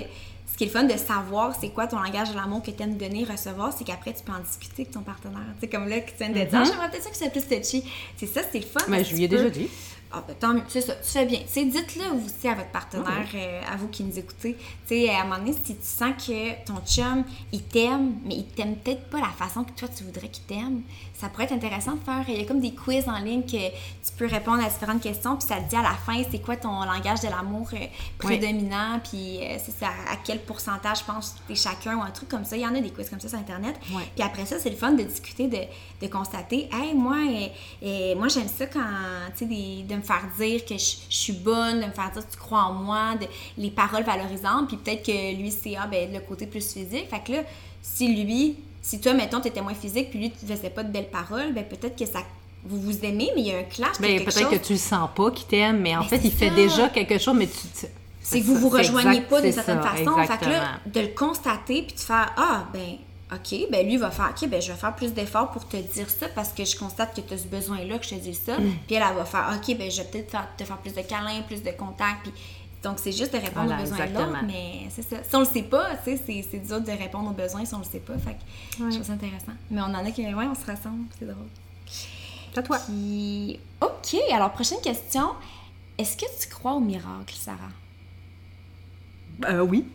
A: Ce qui est le fun de savoir c'est quoi ton langage de l'amour que tu aimes donner, recevoir, c'est qu'après, tu peux en discuter avec ton partenaire. Tu sais, comme là, que tu viens de dire, Ah, j'aimerais peut-être ça que c'est plus touchy. C'est ça, c'est le fun.
B: Mais
A: parce
B: je lui ai déjà dit.
A: Ah, ben, tant mieux, c'est ça, tu fais bien. Tu sais, dites-le aussi à votre partenaire, euh, à vous qui nous écoutez. Tu sais, à un moment donné, si tu sens que ton chum, il t'aime, mais il t'aime peut-être pas la façon que toi, tu voudrais qu'il t'aime, ça pourrait être intéressant de faire. Il y a comme des quiz en ligne que tu peux répondre à différentes questions, puis ça te dit à la fin, c'est quoi ton langage de l'amour euh, prédominant, puis euh, c'est à quel pourcentage, je pense, t'es chacun, ou un truc comme ça. Il y en a des quiz comme ça sur Internet. Puis après ça, c'est le fun de discuter, de, de constater, hey, moi, euh, euh, moi j'aime ça quand, tu sais, de me faire dire que je, je suis bonne, de me faire dire que tu crois en moi, de, les paroles valorisantes, puis peut-être que lui, c'est ah, ben, le côté plus physique. Fait que là, si lui, si toi, mettons, t'étais moins physique, puis lui, tu faisais pas de belles paroles, ben peut-être que ça. Vous vous aimez, mais il y a un clash.
B: Ben, peut-être
A: chose-
B: que tu le sens pas qu'il t'aime, mais en
A: Ben,
B: fait, il fait déjà quelque chose, mais tu. tu-
A: c'est que vous vous rejoignez
B: exact,
A: pas d'une certaine
B: ça,
A: façon. Fait que
B: exactement.
A: là, de le constater puis de faire Ah, ben, OK, ben lui va faire OK, ben je vais faire plus d'efforts pour te dire ça parce que je constate que tu as ce besoin-là que je te dise ça.
B: Mm.
A: Puis elle, elle va faire OK, ben je vais peut-être te faire plus de câlins, plus de contacts. Puis donc, c'est juste de répondre
B: Voilà,
A: aux besoins de l'autre, mais c'est ça. Si on le sait pas, tu sais, c'est, c'est dur de répondre aux besoins si on le sait pas. Fait que
B: Ouais.
A: je trouve ça intéressant. Mais on en a qui, ouais, on se rassemble, c'est drôle.
B: C'est à toi.
A: Puis, OK, alors prochaine question. Est-ce que tu crois au miracle, Sarah?
B: Euh, oui.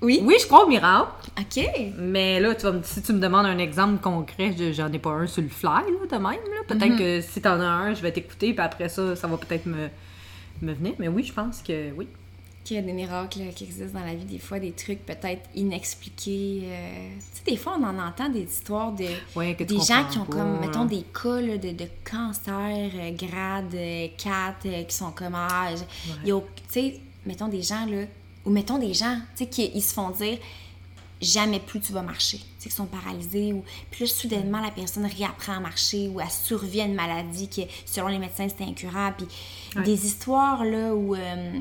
A: Oui?
B: Oui, je crois au miracle.
A: OK.
B: Mais là, tu vas me- si tu me demandes un exemple concret, je- j'en ai pas un sur le fly, là, de même. là. Peut-être
A: Mhm.
B: que si t'en as un, je vais t'écouter, puis après ça, ça va peut-être me, me venir. Mais oui, je pense que oui.
A: qu'il y a des miracles euh, qui existent dans la vie, des fois des trucs peut-être inexpliqués. euh, Tu sais, des fois on en entend des histoires de
B: Ouais,
A: des gens qui ont
B: pas,
A: comme,
B: là.
A: mettons, des cas là, de, de cancer euh, grade euh, 4 euh, qui sont comme, ah, je- il y a au- tu sais, mettons des gens là, ou mettons des gens, tu sais, qui ils se font dire jamais plus tu vas marcher. Tu sais, qui sont paralysés ou puis là, soudainement, la personne réapprend à marcher ou elle survit à une maladie qui, selon les médecins, c'était incurable. Puis des histoires, là, où... euh,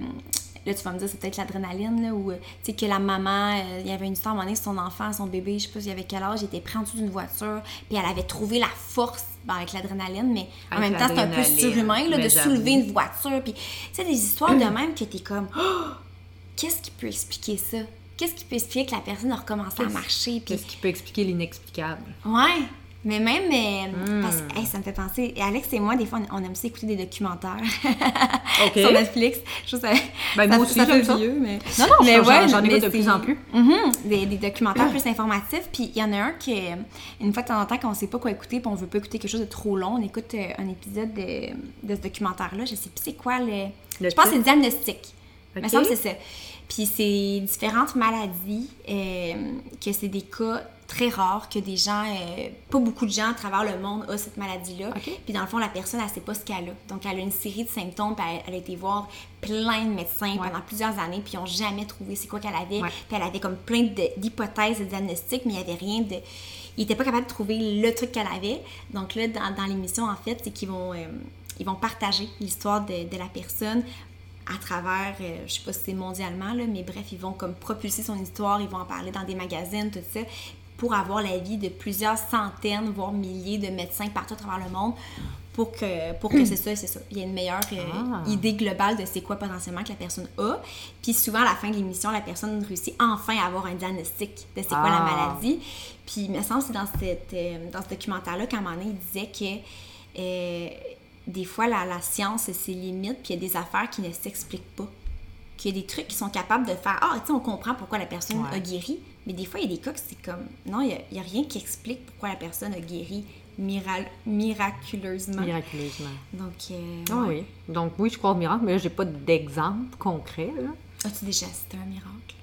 A: Là, tu vas me dire, c'est peut-être l'adrénaline, là, où, tu sais, que la maman, euh, il y avait une histoire, à un moment donné, son enfant, son bébé, je sais pas s'il avait quel âge, il était pris en dessous d'une voiture, puis elle avait trouvé la force ben, avec l'adrénaline, mais en même temps, c'est un peu surhumain, là, de soulever une voiture, puis, tu sais, des histoires de même que t'es comme, Oh! qu'est-ce qui peut expliquer ça? Qu'est-ce qui peut expliquer que la personne a recommencé à marcher?
B: Qu'est-ce qui peut expliquer l'inexplicable?
A: ouais, mais même, euh,
B: Hmm.
A: parce que, hey, ça me fait penser, Alex et moi, des fois, on, on aime ça écouter des documentaires sur Netflix. Je trouve ça,
B: Ben,
A: ça,
B: moi aussi,
A: ça fait vieux, mais...
B: Non, non,
A: mais
B: j'en-
A: ouais,
B: j'en écoute de plus en plus.
A: Mhm, des, des documentaires plus informatifs. Puis il y en a un qui, une fois de temps en temps, quand on sait pas quoi écouter, puis on veut pas écouter quelque chose de trop long, on écoute euh, un épisode de, de ce documentaire-là. Je sais plus c'est quoi le.
B: Le
A: je pense que c'est diagnostic. Il me
B: Ok.
A: semble que c'est ça. Puis c'est différentes maladies, euh, que c'est des cas très rares, que des gens, euh, pas beaucoup de gens à travers le monde ont cette maladie-là. Puis dans le fond, la personne, elle sait pas ce qu'elle a. Donc elle a une série de symptômes, puis elle, elle a été voir plein de médecins
B: Ouais.
A: pendant plusieurs années, puis ils n'ont jamais trouvé c'est quoi qu'elle avait.
B: Ouais.
A: Puis elle avait comme plein d'hypothèses et de diagnostics, mais il n'y avait rien de. Ils n'étaient pas capables de trouver le truc qu'elle avait. Donc là, dans, dans l'émission, en fait, c'est qu'ils vont, euh, ils vont partager l'histoire de, de la personne à travers, euh, je sais pas si c'est mondialement, là, mais bref, ils vont comme propulser son histoire, ils vont en parler dans des magazines, tout ça, pour avoir l'avis de plusieurs centaines, voire milliers de médecins partout à travers le monde pour que, pour que c'est ça, c'est ça. Il y a une meilleure euh,
B: Ah.
A: idée globale de c'est quoi potentiellement que la personne a. Puis souvent, à la fin de l'émission, la personne réussit enfin à avoir un diagnostic de c'est quoi la
B: Ah.
A: maladie. Puis il me semble que c'est dans, cette, euh, dans ce documentaire-là qu'à un moment donné, il disait que euh, des fois, la, la science a ses limites, puis il y a des affaires qui ne s'expliquent pas. Qu'il y a des trucs qui sont capables de faire Ah, tu sais, on comprend pourquoi la personne
B: Ouais.
A: a guéri, mais des fois, il y a des cas que c'est comme Non, il n'y a, il y a rien qui explique pourquoi la personne a guéri mira- miraculeusement.
B: Miraculeusement.
A: Donc, euh,
B: Ah
A: ouais.
B: oui. Donc oui, je crois au miracle, mais là, j'ai pas d'exemple concret.
A: As-tu déjà assisté à un miracle?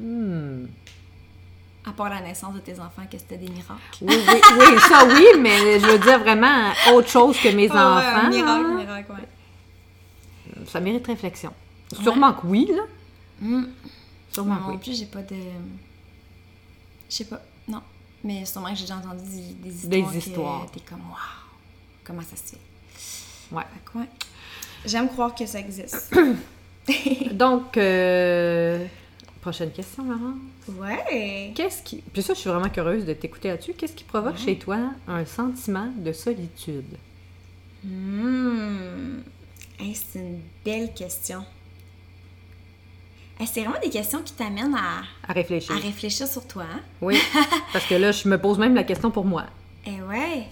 B: Hmm.
A: À part la naissance de tes enfants, que c'était des miracles.
B: Oui, oui, oui, ça oui, mais je veux dire vraiment autre chose que mes
A: ouais,
B: enfants.
A: un miracle,
B: là.
A: miracle, ouais.
B: Ça mérite réflexion. Sûrement que oui, là.
A: Hmm.
B: Sûrement que oui.
A: plus, j'ai pas de. Je sais pas, non. Mais sûrement que j'ai déjà entendu des, des
B: Des
A: histoires.
B: histoires.
A: Que t'es comme, waouh, comment ça se fait?
B: Ouais.
A: Ouais. J'aime croire que ça existe.
B: Donc, euh, prochaine question, Laurent.
A: ouais.
B: Qu'est-ce qui. Puis ça, je suis vraiment curieuse de t'écouter là-dessus. Qu'est-ce qui provoque chez toi un sentiment de solitude?
A: Hmm. Hey, c'est une belle question. Hey, c'est vraiment des questions qui t'amènent à,
B: À réfléchir.
A: à réfléchir sur toi. Hein?
B: Oui. Parce que là, je me pose même la question pour moi.
A: Eh ouais.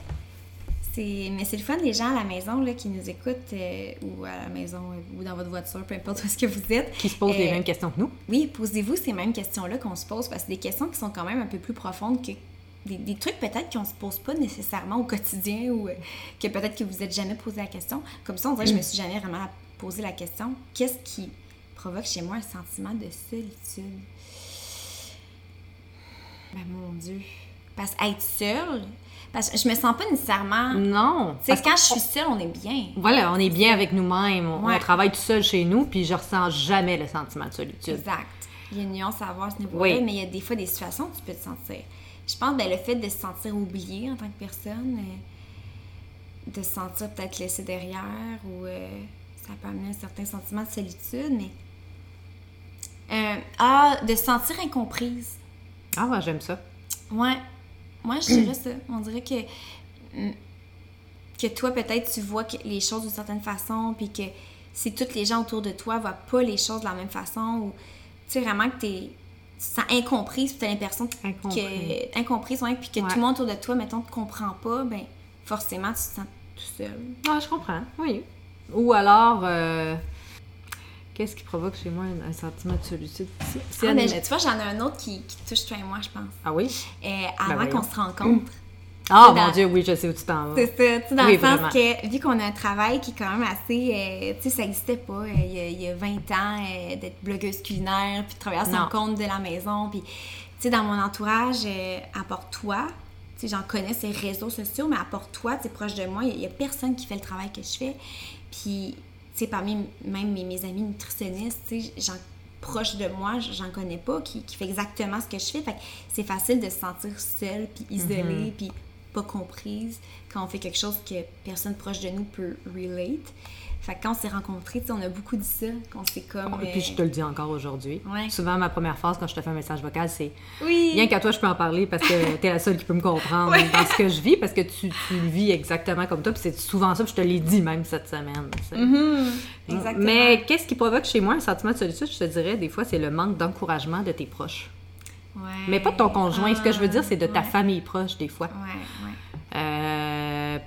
A: Mais c'est le fun des gens à la maison là, qui nous écoutent, euh, ou à la maison, euh, ou dans votre voiture, peu importe où est-ce que vous êtes.
B: Qui se posent les
A: Euh,
B: mêmes questions que nous.
A: Oui, posez-vous ces mêmes questions-là qu'on se pose, parce que c'est des questions qui sont quand même un peu plus profondes que des, des trucs peut-être qu'on se pose pas nécessairement au quotidien ou euh, que peut-être que vous êtes jamais posé la question. Comme ça, on dirait que je me suis jamais vraiment posé la question. Qu'est-ce qui provoque chez moi un sentiment de solitude? Ben mon Dieu. Parce qu'être seule, parce que je me sens pas nécessairement...
B: Non. Parce
A: quand je suis seule, on est bien.
B: Voilà, on est bien avec nous-mêmes, on,
A: Ouais.
B: on travaille tout seul chez nous, puis je ressens jamais le sentiment de solitude.
A: Exact. Il y a une nuance à avoir à ce niveau-là,
B: Oui.
A: mais il y a des fois des situations où tu peux te sentir. Je pense ben, le fait de se sentir oublié en tant que personne, euh, de se sentir peut-être laissé derrière, ou euh, ça peut amener un certain sentiment de solitude, mais. Euh, ah, de se sentir incomprise.
B: Ah ouais, j'aime ça.
A: Ouais. Moi, je dirais ça. On dirait que. mm, Que toi, peut-être, tu vois que- les choses d'une certaine façon, puis que si toutes les gens autour de toi voient pas les choses de la même façon, ou. Tu sais, vraiment que t'es. Tu sens incomprise, puis t'as l'impression que.
B: Incompris.
A: que- incomprise, ouais, puis que
B: Ouais.
A: tout le monde autour de toi, mettons, te comprend pas, ben, forcément, tu te sens tout seul.
B: Ah, je comprends, oui. Ou alors, euh, qu'est-ce qui provoque chez moi un, un sentiment de solitude?
A: Ah, mais tu vois, j'en ai un autre qui, qui touche toi et moi, je pense.
B: Ah oui?
A: Euh, avant
B: voyons.
A: qu'on se rencontre.
B: Ah, mon Dieu, oui, je sais où tu t'en vas.
A: C'est ça, tu sais, dans
B: Oui,
A: le sens
B: vraiment.
A: que, vu qu'on a un travail qui est quand même assez, euh, tu sais, ça n'existait pas euh, il y, a, il y a 20 ans d'être blogueuse culinaire, puis de travailler à son
B: Non.
A: compte de la maison, puis, tu sais, dans mon entourage, euh, à part toi, tu sais, j'en connais ces réseaux sociaux, mais à part toi, tu es proche de moi, il n'y a, personne qui fait le travail que je fais, puis, tu sais, parmi même mes, mes amis nutritionnistes, tu sais, j'en proche de moi, j'en connais pas, qui, qui fait exactement ce que je fais, fait c'est facile de se sentir seule, puis isolée, puis pas comprise quand on fait quelque chose que personne proche de nous peut relate. Fait que quand on s'est rencontrés, on a beaucoup dit ça, qu'on s'est comme...
B: Et puis je te le dis encore aujourd'hui.
A: Ouais.
B: Souvent, ma première phrase quand je te fais un message vocal, c'est
A: Oui!
B: Rien qu'à toi, je peux en parler parce que t'es la seule qui peut me comprendre dans ce que je vis, parce que tu, tu le vis exactement comme toi, puis c'est souvent ça, puis je te l'ai dit même cette semaine.
A: Mhm, Exactement.
B: Mais qu'est-ce qui provoque chez moi un sentiment de solitude, je te dirais, des fois, c'est le manque d'encouragement de tes proches.
A: Ouais.
B: Mais pas de ton conjoint, ce que je veux dire, c'est de ta
A: Ouais.
B: famille proche, des fois.
A: Ouais, ouais.
B: Euh,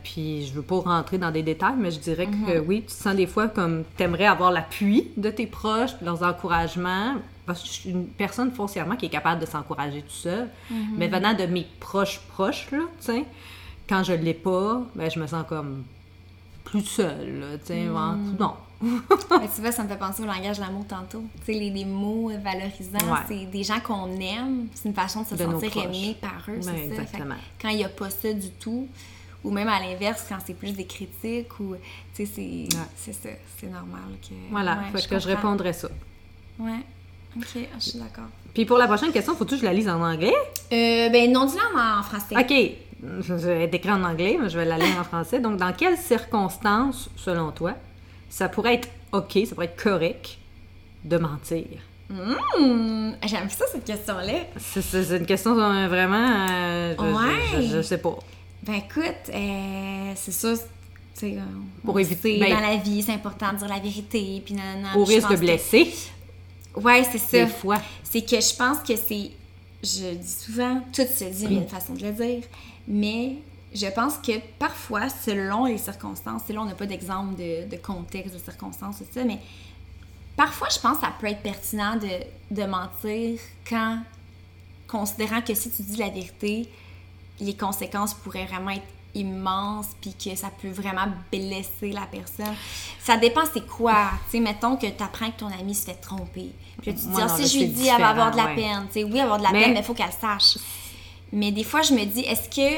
B: puis je veux pas rentrer dans des détails, mais je dirais
A: Mhm.
B: que oui, tu te sens des fois comme t'aimerais avoir l'appui de tes proches, leurs encouragements. Parce que je suis une personne foncièrement qui est capable de s'encourager tout seul.
A: Mhm.
B: Mais venant de mes proches proches, là, tu sais, quand je l'ai pas, ben, je me sens comme plus seule, là, tu sais, vraiment,
A: Mhm.
B: non.
A: Tu vois, ça me fait penser au langage de l'amour tantôt. Tu sais, les, les mots valorisants,
B: Ouais.
A: c'est des gens qu'on aime. C'est une façon de se
B: De
A: sentir aimé par eux,
B: Ben,
A: que
B: exactement.
A: quand il n'y a pas ça du tout, ou même à l'inverse, quand c'est plus des critiques, ou, tu sais, c'est c'est ça. C'est normal que...
B: Voilà,
A: Ouais,
B: fait que je répondrais ça.
A: Ouais. Ok, ah, je suis d'accord.
B: Puis pour la prochaine question, faut-tu que je la lise en anglais?
A: Euh, ben, non, dis-le en, en français.
B: OK. Je vais être écrit en anglais, mais je vais la lire en français. Donc, dans quelles circonstances, selon toi, ça pourrait être OK, ça pourrait être correct de mentir?
A: Hmm, J'aime ça, cette question-là.
B: C'est- une question euh, vraiment... euh, je,
A: Ouais.
B: je, je- je sais pas.
A: Ben, écoute, euh, c'est ça. c'est, euh,
B: Pour éviter- ben-
A: dans la vie, c'est important de dire la vérité. Puis nanana,
B: Au risque de
A: pense que-
B: blesser,
A: Ouais, c'est ça.
B: des fois.
A: C'est que je pense que c'est. Je dis souvent, tout se dit, il y a une façon de le dire. Mais je pense que parfois, selon les circonstances, là, on n'a pas d'exemple de, de contexte, de circonstances, tout ça, mais parfois, je pense que ça peut être pertinent de, de mentir quand, considérant que si tu dis la vérité, les conséquences pourraient vraiment être immenses puis que ça peut vraiment blesser la personne. Ça dépend c'est quoi? Tu sais, mettons que tu apprends que ton ami se fait tromper. Puis là, tu te dis, ah,
B: non,
A: si je lui dis, elle va avoir de la
B: ouais.
A: peine. Tu sais, oui, avoir de la
B: Mais-
A: peine, mais il faut qu'elle sache. Mais des fois, je me dis, est-ce que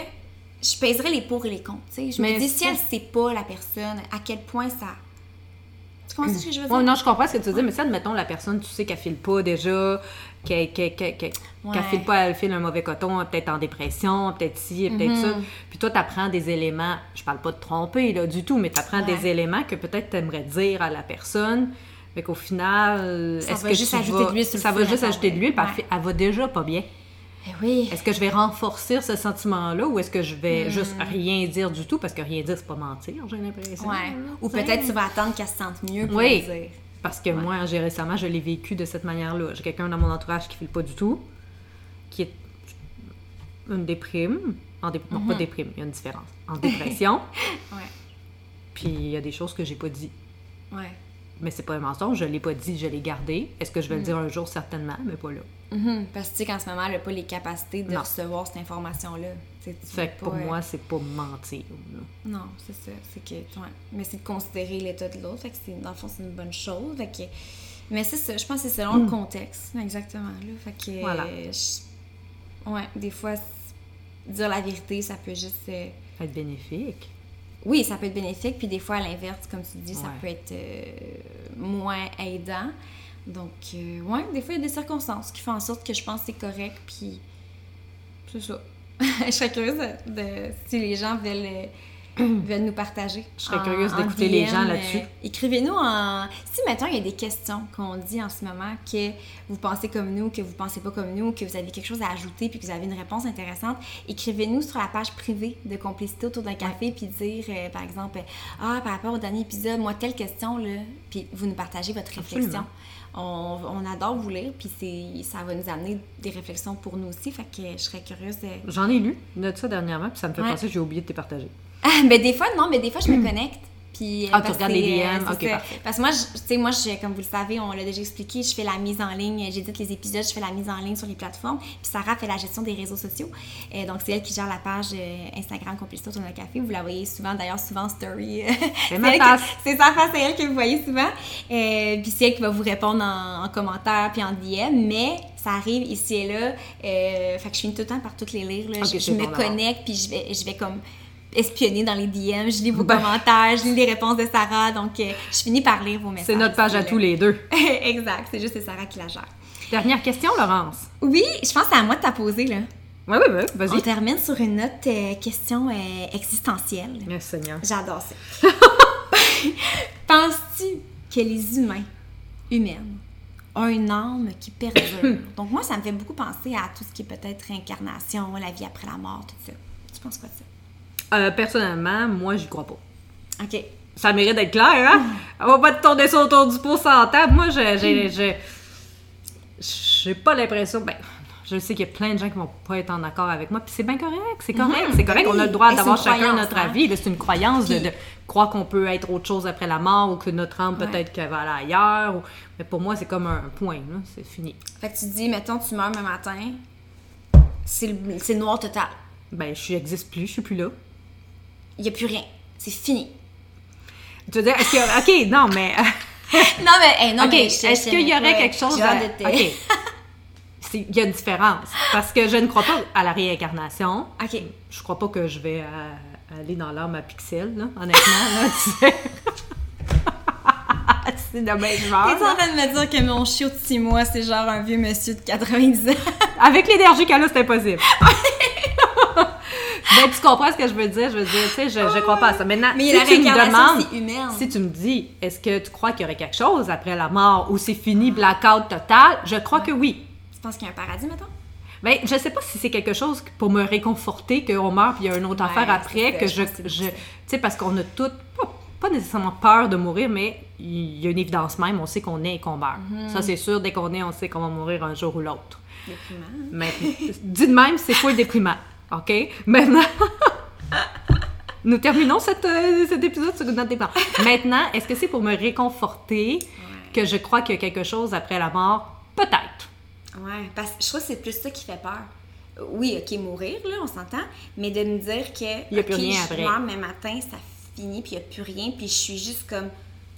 A: je pèserais les pour et les contre? tu sais? Je
B: Mais
A: me dis, si elle sait pas, la personne, à quel point ça... Tu comprends ce que je veux dire?
B: Ouais, non, je comprends ce que tu dis, mais ça, admettons, la personne, tu sais qu'elle file pas déjà, qu'elle
A: Ouais.
B: file pas, elle file un mauvais coton, elle peut-être en dépression, peut-être ci, peut-être ça.
A: Mhm.
B: Puis toi, tu apprends des éléments, je parle pas de tromper, là, du tout, mais tu apprends
A: Ouais.
B: des éléments que peut-être tu aimerais dire à la personne, mais qu'au final,
A: Ça
B: est-ce
A: va
B: que
A: juste
B: tu
A: ajouter
B: vas-
A: de l'huile sur le
B: Ça va juste ajouter de l'huile, parce
A: ouais.
B: qu'elle va déjà pas bien.
A: Eh oui.
B: Est-ce que je vais renforcer ce sentiment-là ou est-ce que je vais juste rien dire du tout? Parce que rien dire, c'est pas mentir, j'ai l'impression.
A: Ouais. Ou peut-être tu vas attendre qu'elle se sente mieux pour
B: Oui.
A: le dire.
B: Parce que moi, j'ai récemment, je l'ai vécu de cette manière-là. J'ai quelqu'un dans mon entourage qui ne file pas du tout, qui est une déprime. En dé- Non, pas déprime, il y a une différence. En dépression,
A: Ouais.
B: puis il y a des choses que j'ai pas dit.
A: Ouais.
B: Mais c'est pas un mensonge, je l'ai pas dit, je l'ai gardé. Est-ce que je
A: Mm.
B: vais le dire un jour? Certainement, mais pas là.
A: Mhm. Parce que tu sais qu'en ce moment, elle n'a pas les capacités de
B: Non.
A: recevoir cette information-là.
B: Fait que pour
A: pas, euh,
B: moi, c'est pas mentir. là.
A: Non, c'est ça. C'est que, ouais. Mais c'est de considérer l'état de l'autre. Fait que c'est, dans le fond, c'est une bonne chose. Fait que, mais c'est ça. Je pense que c'est selon le contexte. Exactement. Là. Fait que,
B: Mm. Voilà.
A: je- ouais, des fois, dire la vérité, ça peut juste. euh,
B: Être bénéfique.
A: Oui, ça peut être bénéfique. Puis des fois, à l'inverse, comme tu dis, ça
B: Ouais.
A: peut être euh, moins aidant. Donc, euh, ouais, des fois, il y a des circonstances qui font en sorte que je pense que c'est correct. Puis, c'est ça. je serais curieuse de, de- si les gens veulent, euh, veulent nous partager.
B: Je serais
A: en-
B: curieuse d'écouter les gens
A: euh,
B: là-dessus.
A: Écrivez-nous en. Si, maintenant il y a des questions qu'on dit en ce moment que vous pensez comme nous, que vous pensez pas comme nous, que vous avez quelque chose à ajouter puis que vous avez une réponse intéressante, écrivez-nous sur la page privée de Complicité autour d'un café puis dire, euh, par exemple, Ah, par rapport au dernier épisode, moi, telle question, là, puis vous nous partagez votre réflexion. On, on adore vous lire, puis c'est- ça va nous amener des réflexions pour nous aussi, fait que je serais curieuse de...
B: J'en ai lu de ça dernièrement, puis ça me fait
A: Ouais.
B: penser que j'ai oublié de te partager.
A: Mais des fois, non, mais des fois, je me connecte. Puis, euh,
B: Ah, tu
A: parce
B: regardes
A: que,
B: les
A: euh,
B: DM,
A: c'est
B: ok, parfait.
A: Parce que moi, tu sais, moi, je, comme vous le savez, on l'a déjà expliqué, je fais la mise en ligne, j'édite les épisodes, je fais la mise en ligne sur les plateformes. Puis Sarah fait la gestion des réseaux sociaux. Euh, donc, c'est elle qui gère la page euh, Instagram Complicité autour d'un café. Vous la voyez souvent, d'ailleurs, souvent en story.
B: C'est ma face.
A: C'est sa face, c'est elle que vous voyez souvent. Euh, puis c'est elle qui va vous répondre en, en commentaire puis en DM. Mais ça arrive ici et là. Euh, fait que je finis tout le temps par toutes les lire. Là. Je je me connecte puis je vais, je vais comme espionner dans les DM, je lis vos
B: Ben.
A: commentaires, je lis les réponses de Sarah, donc euh, je finis par lire vos messages.
B: C'est notre page à tous les deux.
A: exact, c'est juste c'est Sarah qui la gère.
B: Dernière question, Laurence.
A: Oui, je pense que c'est à moi de t'apposer là.
B: Oui, oui, oui,
A: On
B: vas-y.
A: termine sur une note euh, question euh, existentielle.
B: Yes, Seigneur.
A: J'adore ça. Penses-tu que les humains, humaines, ont une âme qui perdure? Donc moi, ça me fait beaucoup penser à tout ce qui est peut-être réincarnation, la vie après la mort, tout ça. Tu penses quoi de ça?
B: Euh, personnellement, moi, j'y crois pas.
A: OK.
B: Ça mérite d'être clair, hein? On va pas te tourner ça autour du pourcentage. Moi, je, j'ai, je- j'ai pas l'impression. Ben, je sais qu'il y a plein de gens qui vont pas être en accord avec moi, puis c'est bien correct, c'est correct,
A: Mhm.
B: c'est correct.
A: Oui.
B: On a le droit d'avoir chacun notre
A: hein.
B: avis. C'est une croyance de,
A: Puis-
B: de croire qu'on peut être autre chose après la mort ou que notre âme
A: Ouais.
B: peut-être qu'elle va aller ailleurs. ou- Mais pour moi, c'est comme un point, c'est fini.
A: Fait que tu dis, mettons, tu meurs un matin, c'est le, c'est le noir total.
B: Ben, je n'existe plus, je suis plus là.
A: Il n'y a plus rien. C'est fini.
B: Tu veux dire, est-ce que. Ok, non, mais.
A: Non, mais, hey, non,
B: ok, est-ce qu'il y aurait quelque chose
A: de
B: Ok. Il y a une différence. Parce que je ne crois pas à la réincarnation.
A: OK.
B: Je crois pas que je vais euh, aller dans l'âme à pixel, là, honnêtement. Là, tu sais. c'est de même genre.
A: T'es en train de me dire que mon chiot de 6 mois, c'est genre un vieux monsieur de 90 ans?
B: Avec l'énergie qu'elle a, c'est impossible. Mais tu comprends ce que je veux dire? Je veux dire, tu sais, je, je crois pas à ça. Maintenant,
A: Mais
B: si
A: la
B: tu me demandes,
A: humaine.
B: si tu me dis, est-ce que tu crois qu'il y aurait quelque chose après la mort ou c'est fini, blackout total, je crois que oui.
A: Tu penses qu'il y a un paradis, mettons?
B: Ben, je sais pas si c'est quelque chose pour me réconforter qu'on meurt puis il y a une autre
A: Ouais,
B: affaire après que je, tu sais parce qu'on a toutes pas, pas nécessairement peur de mourir mais il y a une évidence même, on sait qu'on est et qu'on meurt.
A: Mhm.
B: Ça c'est sûr dès qu'on est, on sait qu'on va mourir un jour ou l'autre.
A: Déprimant. hein?
B: Mais dit de même, c'est full déprimant. OK Maintenant Nous terminons cette, euh, cet épisode sur note déprimante. Maintenant, est-ce que c'est pour me réconforter que je crois qu'il y a quelque chose après la mort? Peut-être.
A: Ouais, parce que je trouve que c'est plus ça qui fait peur. Oui, ok, mourir, là, on s'entend, mais de me dire que.
B: Il y a plus
A: ok,
B: rien
A: je
B: après.
A: meurs, mais matin, ça finit, puis il n'y a plus rien, puis je suis juste comme.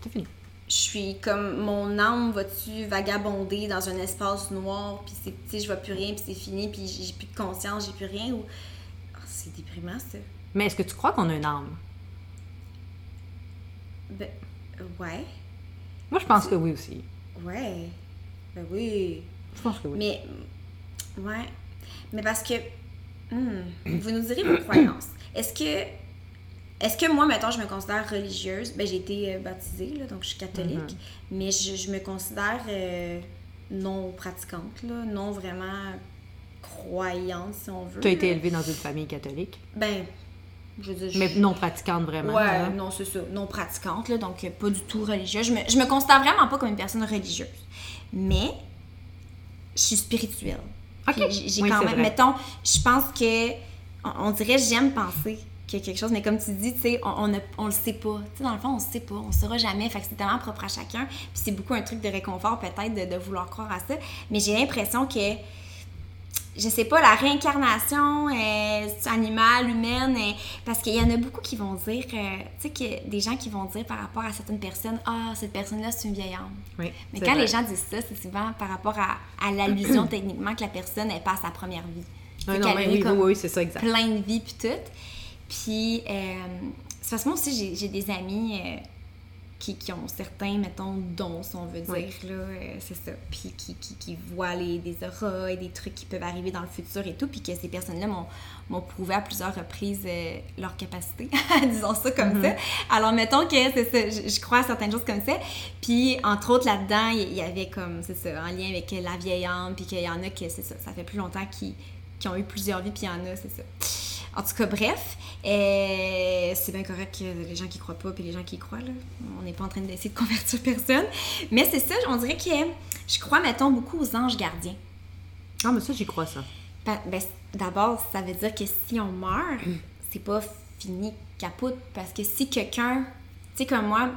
B: C'est fini.
A: Je suis comme. Mon âme va-tu vagabonder dans un espace noir, puis c'est, tu sais, je vois plus rien, puis c'est fini, puis j'ai plus de conscience, j'ai plus rien, ou. Ah, c'est déprimant, ça.
B: Mais est-ce que tu crois qu'on a une âme?
A: Ben, ouais.
B: Moi, je pense que oui aussi.
A: Ouais. Ben oui.
B: Je pense que oui.
A: Mais, ouais. Mais parce que, hmm, vous nous direz vos croyances. Est-ce que, est-ce que moi, mettons, je me considère religieuse? Ben, j'ai été euh, baptisée, là, donc je suis catholique.
B: Mm-hmm.
A: Mais je, je me considère euh, non pratiquante, là, non vraiment croyante, si on veut.
B: Tu as été élevée dans une famille catholique,
A: Ben, je veux dire, je-
B: mais non pratiquante vraiment.
A: Ouais,
B: hein?
A: non, c'est ça. Non pratiquante, là, donc euh, pas du tout religieuse. Je me, je me considère vraiment pas comme une personne religieuse. Mais je suis spirituelle.
B: Ok.
A: J'ai
B: Oui,
A: quand même,
B: vrai.
A: mettons, je pense que on, on dirait j'aime penser qu'il y a quelque chose, mais comme tu dis, tu sais, on, on, le sait pas. Tu sais, dans le fond, on le sait pas, on le saura jamais. Fait que c'est tellement propre à chacun. Puis c'est beaucoup un truc de réconfort, peut-être, de, de vouloir croire à ça. Mais j'ai l'impression que, je sais pas, la réincarnation euh, animale, humaine, euh, parce qu'il y en a beaucoup qui vont dire, euh, tu sais, que des gens qui vont dire par rapport à certaines personnes, ah, cette personne-là, c'est une vieille âme.
B: Oui,
A: Mais quand
B: vrai.
A: les gens disent ça, c'est souvent par rapport à, à l'allusion techniquement que la personne, elle passe sa première vie.
B: Ah non, mais
A: eu
B: oui,
A: comme
B: oui, oui, c'est ça, exact.
A: plein de vie puis tout. Puis, euh, c'est parce que moi aussi, j'ai- des amis euh, qui, qui ont certains, mettons, dons, si on veut dire,
B: Oui.
A: là, euh, c'est ça. Puis qui, qui, qui voient les, des auras et des trucs qui peuvent arriver dans le futur et tout, puis que ces personnes-là m'ont m'ont prouvé à plusieurs reprises euh, leur capacité, disons ça comme ça. Alors, mettons que c'est ça, je, je crois à certaines choses comme ça. Puis, entre autres, là-dedans, il y, y avait comme, c'est ça, en lien avec la vieille âme, puis qu'il y en a que, c'est ça, ça fait plus longtemps qu'ils qui ont eu plusieurs vies, puis il y en a, c'est ça. En tout cas, bref, euh, c'est bien correct que les gens qui croient pas, puis les gens qui croient, là. On n'est pas en train d'essayer de convertir personne. Mais c'est ça, on dirait que je crois, mettons, beaucoup aux anges gardiens.
B: Ah, mais ça, j'y crois, ça.
A: Ben, d'abord, ça veut dire que si on meurt, c'est pas fini capote. Parce que si quelqu'un, tu sais, comme moi,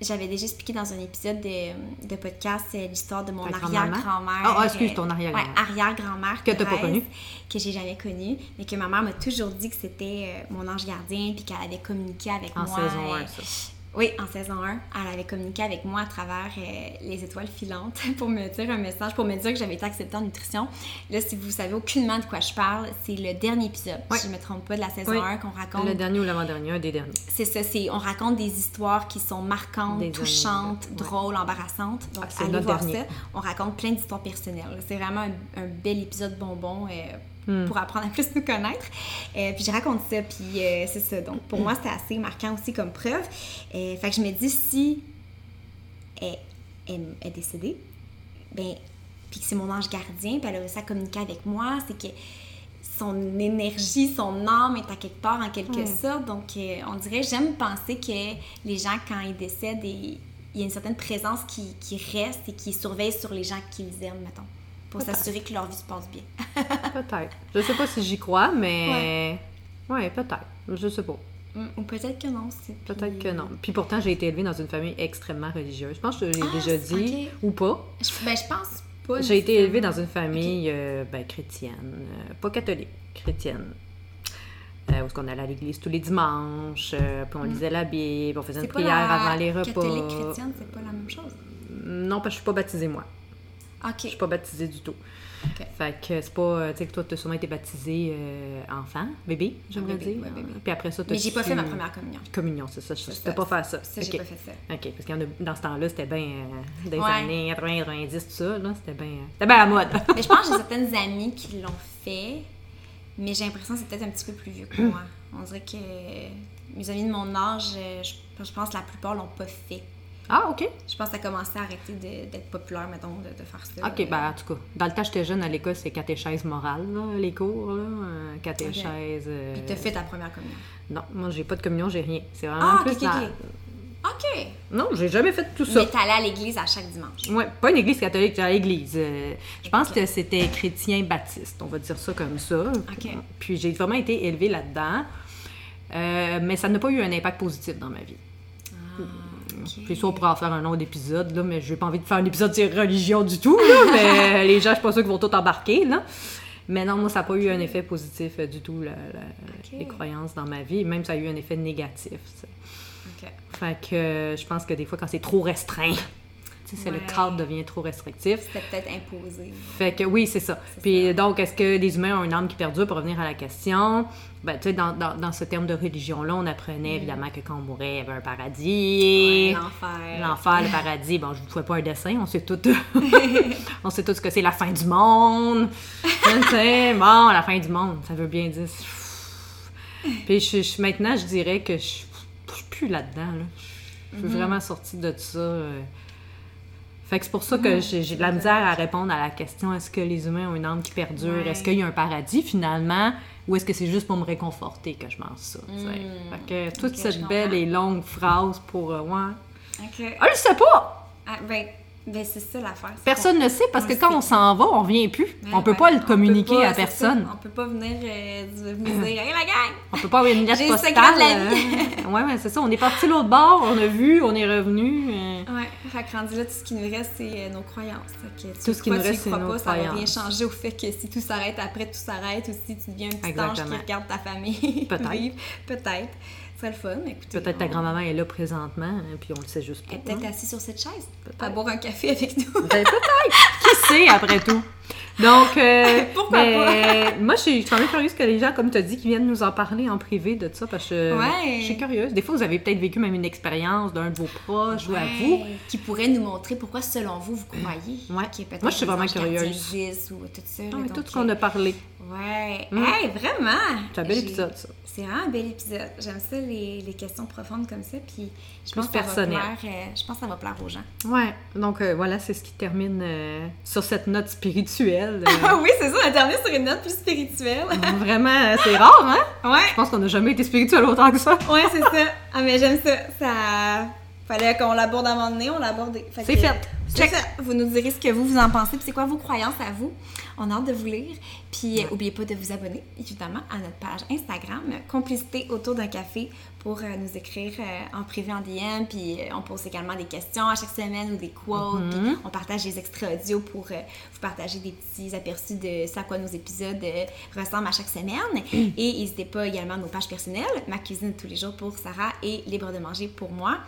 A: j'avais déjà expliqué dans un épisode de, de podcast euh, l'histoire de mon arrière-grand-mère.
B: Ah, ah, excuse,
A: euh,
B: ton arrière-grand-mère.
A: Ouais, arrière-grand-mère.
B: Que t'as pas connue?
A: Que j'ai jamais connue. Mais que ma mère m'a toujours dit que c'était euh, mon ange gardien, puis qu'elle avait communiqué avec
B: En
A: moi.
B: saison
A: euh,
B: 1, ça.
A: Oui, en saison 1, elle avait communiqué avec moi à travers euh, les étoiles filantes pour me dire un message, pour me dire que j'avais été acceptée en nutrition. Là, si vous savez aucunement de quoi je parle, c'est le dernier épisode,
B: Oui.
A: si je ne me trompe pas, de la saison
B: Oui.
A: 1 qu'on raconte.
B: Le dernier ou l'avant-dernier, un des derniers.
A: C'est ça, c'est on raconte des histoires qui sont marquantes,
B: Des
A: touchantes,
B: années, ouais.
A: drôles, embarrassantes. Donc,
B: Ah, c'est
A: allez voir
B: dernier.
A: ça. On raconte plein d'histoires personnelles. C'est vraiment un, un bel épisode bonbon euh,
B: Hmm.
A: pour apprendre à plus nous connaître. Euh, puis je raconte ça, puis euh, c'est ça. Donc, pour moi, c'était assez marquant aussi comme preuve. Euh, fait que je me dis, si elle, elle est décédée, ben, puis que c'est mon ange gardien, puis elle a réussi à communiquer avec moi, c'est que son énergie, son âme est à quelque part en quelque
B: Mm.
A: sorte. Donc, on dirait, j'aime penser que les gens, quand ils décèdent, et- il y a une certaine présence qui, qui reste et qui surveille sur les gens qu'ils aiment, mettons, pour s'assurer que leur vie se passe bien.
B: Peut-être. Je sais pas si j'y crois, mais. Ouais, peut-être. Je sais pas.
A: Mm, Ou peut-être que non.
B: Peut-être que non. Puis pourtant, j'ai été élevée dans une famille extrêmement religieuse. Je pense que je l'ai
A: Ah,
B: déjà dit, ou pas.
A: Je, ben, je pense pas.
B: J'ai été élevée dans une famille euh, ben, chrétienne, euh, pas catholique, chrétienne. Euh, où est-ce qu'on allait à l'église tous les dimanches, puis on lisait la Bible, on faisait
A: Mm.
B: Une prière
A: la
B: avant les repas.
A: Catholique chrétienne, c'est pas la même chose.
B: Non, parce que je suis pas baptisée, moi. Je
A: Ok.
B: suis pas baptisée du tout.
A: Ok.
B: Fait que c'est pas. euh, Tu sais, que toi, tu as sûrement été baptisé euh, enfant, bébé, j'aimerais dire.
A: ouais, bébé.
B: Puis après ça, t'as
A: Mais j'ai pas fait ma première communion.
B: Communion, c'est ça. Ne
A: ça.
B: pas faire ça.
A: Ça, j'ai pas fait ça.
B: OK, parce a, dans ce temps-là, c'était bien euh, des
A: Ouais.
B: années 80, 90, tout ça, là, c'était bien c'était bien à la mode.
A: Mais je pense que j'ai certaines amies qui l'ont fait, mais j'ai l'impression que c'est peut-être un petit peu plus vieux que moi. On dirait que mes amis de mon âge, euh, je, je pense que la plupart l'ont pas fait.
B: Ah, OK.
A: Je pense que ça a commencé à arrêter d'être populaire, mettons, de, de faire ça.
B: OK, ben en tout cas, dans le temps, j'étais jeune à l'école, c'est catéchèse morale, là, les cours, là, euh, catéchèse... euh,
A: Puis t'as fait ta première communion?
B: Non, moi, j'ai pas de communion, j'ai rien. C'est vraiment
A: Ah,
B: plus
A: ok, ok,
B: la-
A: ok. OK!
B: Non, j'ai jamais fait tout ça.
A: Mais t'allais à l'église à chaque dimanche.
B: Ouais, pas une église catholique, j'étais à l'église. Euh, je pense que c'était chrétien baptiste, on va dire ça comme ça. Puis j'ai vraiment été élevée là-dedans. Euh, mais ça n'a pas eu un impact positif dans ma vie.
A: Ah, ok.
B: Puis ça, on pourra en faire un autre épisode, là, mais j'ai pas envie de faire un épisode sur religion du tout, là, mais les gens, je suis pas sûre qu'ils vont tout embarquer, là. Mais non, moi, ça n'a pas eu un effet positif euh, du tout, la- la-
A: Ok.
B: les croyances dans ma vie. Même ça a eu un effet négatif. ça.
A: OK.
B: Fait que euh, je pense que des fois, quand c'est trop restreint, c'est le cadre devient trop restrictif.
A: C'était peut-être imposé.
B: Fait que oui, c'est ça. Puis
A: ça.
B: donc, est-ce que les humains ont une âme qui perdure pour revenir à la question? Ben, tu sais, dans, dans, dans ce terme de religion-là, on apprenait évidemment que quand on mourait, il y avait un paradis.
A: Mm. Ouais, L'enfer.
B: L'enfer, le paradis, bon, je vous fais pas un dessin, on sait tout, on sait tout ce que c'est la fin du monde. Bon, la fin du monde, ça veut bien dire. Puis je, je- maintenant, je dirais que je, je suis plus là-dedans. Là. Je suis
A: Mm-hmm.
B: vraiment sortie de ça. euh. Fait que c'est pour ça que
A: Mhm.
B: j'ai de la misère à répondre à la question est-ce que les humains ont une âme qui perdure?
A: Ouais.
B: Est-ce qu'il y a un paradis finalement? Ou est-ce que c'est juste pour me réconforter que je mange ça tu sais?
A: Mm.
B: Fait que toute cette belle et longue phrase pour. euh, ouais. Ah, je sais pas
A: Ah, ben, Ben, c'est ça l'affaire.
B: Personne ne sait parce que quand on s'en va, on vient plus.
A: Ouais,
B: on peut pas le communiquer
A: pas,
B: à personne.
A: ça. On peut pas venir, euh, venir dire Hey la gang!
B: On peut pas avoir une lettre
A: J'ai
B: postale.
A: de la vie.
B: euh, ouais, ouais, c'est ça. On est parti l'autre bord, on a vu, on est revenu. euh,
A: Ouais, là, tout ce qui nous reste, c'est euh, nos croyances.
B: Tout ce qui nous reste, c'est nos
A: pas, ça va rien
B: croyances.
A: changer au fait que si tout s'arrête après, tout s'arrête, ou si tu deviens un petit ange qui regarde ta famille
B: Peut-être.
A: Peut-être. Ce serait le fun, écoutez.
B: Peut-être ta
A: on-
B: grand-maman est là présentement, hein, puis on le sait juste pas.
A: Elle est peut-être
B: hein.
A: assise sur cette chaise, à boire un café avec nous.
B: Ben, peut-être. Qui sait, après tout? Donc, euh,
A: Pourquoi
B: mais moi, je suis quand même curieuse que les gens, comme tu as dit, qui viennent nous en parler en privé de ça, parce que
A: Ouais.
B: je suis curieuse. Des fois, vous avez peut-être vécu même une expérience d'un de vos proches ou à vous.
A: Qui pourrait nous montrer pourquoi, selon vous, vous croyez.
B: Ouais.
A: a peut-être
B: Moi, je suis vraiment curieuse.
A: ou tout ça.
B: Ah,
A: là,
B: mais tout ce qu'on
A: euh,
B: a parlé.
A: Ouais.
B: Mm.
A: Hey, vraiment!
B: C'est un bel épisode, ça.
A: C'est vraiment un bel épisode. J'aime ça, les, les questions profondes comme ça. Puis je
B: Plus
A: pense, que ça va plaire, euh, je pense que ça va plaire aux gens.
B: Ouais. Donc, euh, voilà, c'est ce qui termine euh, sur cette note spirituelle.
A: Ah oui, c'est ça, on a terminé sur une note plus spirituelle.
B: Vraiment, c'est rare, hein?
A: ouais,
B: Je pense qu'on n'a jamais été spirituel autant que ça.
A: ouais, c'est ça. Ah, mais j'aime ça. Ça. Fallait qu'on l'aborde à un moment donné, on l'a abordé.
B: C'est fait.
A: C'est ça. Vous nous direz ce que vous, vous en pensez, puis c'est quoi vos croyances à vous. On a hâte de vous lire. Puis, euh, oubliez pas de vous abonner, évidemment, à notre page Instagram, Complicité autour d'un café, pour euh, nous écrire euh, en privé en DM. Puis, euh, on pose également des questions à chaque semaine ou des quotes. Puis, on partage des extraits audio pour euh, vous partager des petits aperçus de ce à quoi nos épisodes euh, ressemblent à chaque semaine. Et n'hésitez pas également à nos pages personnelles, Ma cuisine tous les jours pour Sarah et Libre de manger pour moi.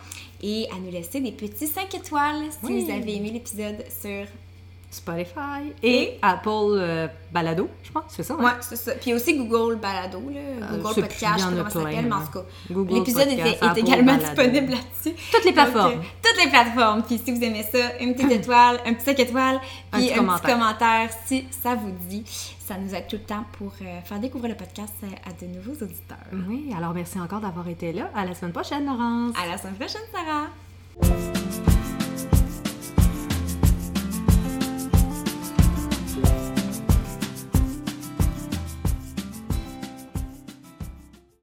A: Et à nous laisser des petits 5 étoiles si
B: Oui.
A: vous avez aimé l'épisode sur
B: Spotify et Apple euh, Balado, je pense, c'est ça, hein?
A: Ouais, c'est ça. Puis aussi Google Balado, là.
B: Euh,
A: Google Podcast, comment ça s'appelle, mais en tout cas.
B: Google
A: L'épisode est, également
B: Balado.
A: disponible là-dessus.
B: Toutes les
A: Donc,
B: plateformes.
A: euh, toutes les plateformes. Puis si vous aimez ça, une petite étoile, un petit 5 étoiles,
B: Un
A: puis
B: petit
A: un,
B: commentaire.
A: petit commentaire si ça vous dit. Ça nous aide tout le temps pour euh, faire découvrir le podcast euh, à de nouveaux auditeurs.
B: Oui, alors merci encore d'avoir été là. À la semaine prochaine, Laurence.
A: À la semaine prochaine, Sarah!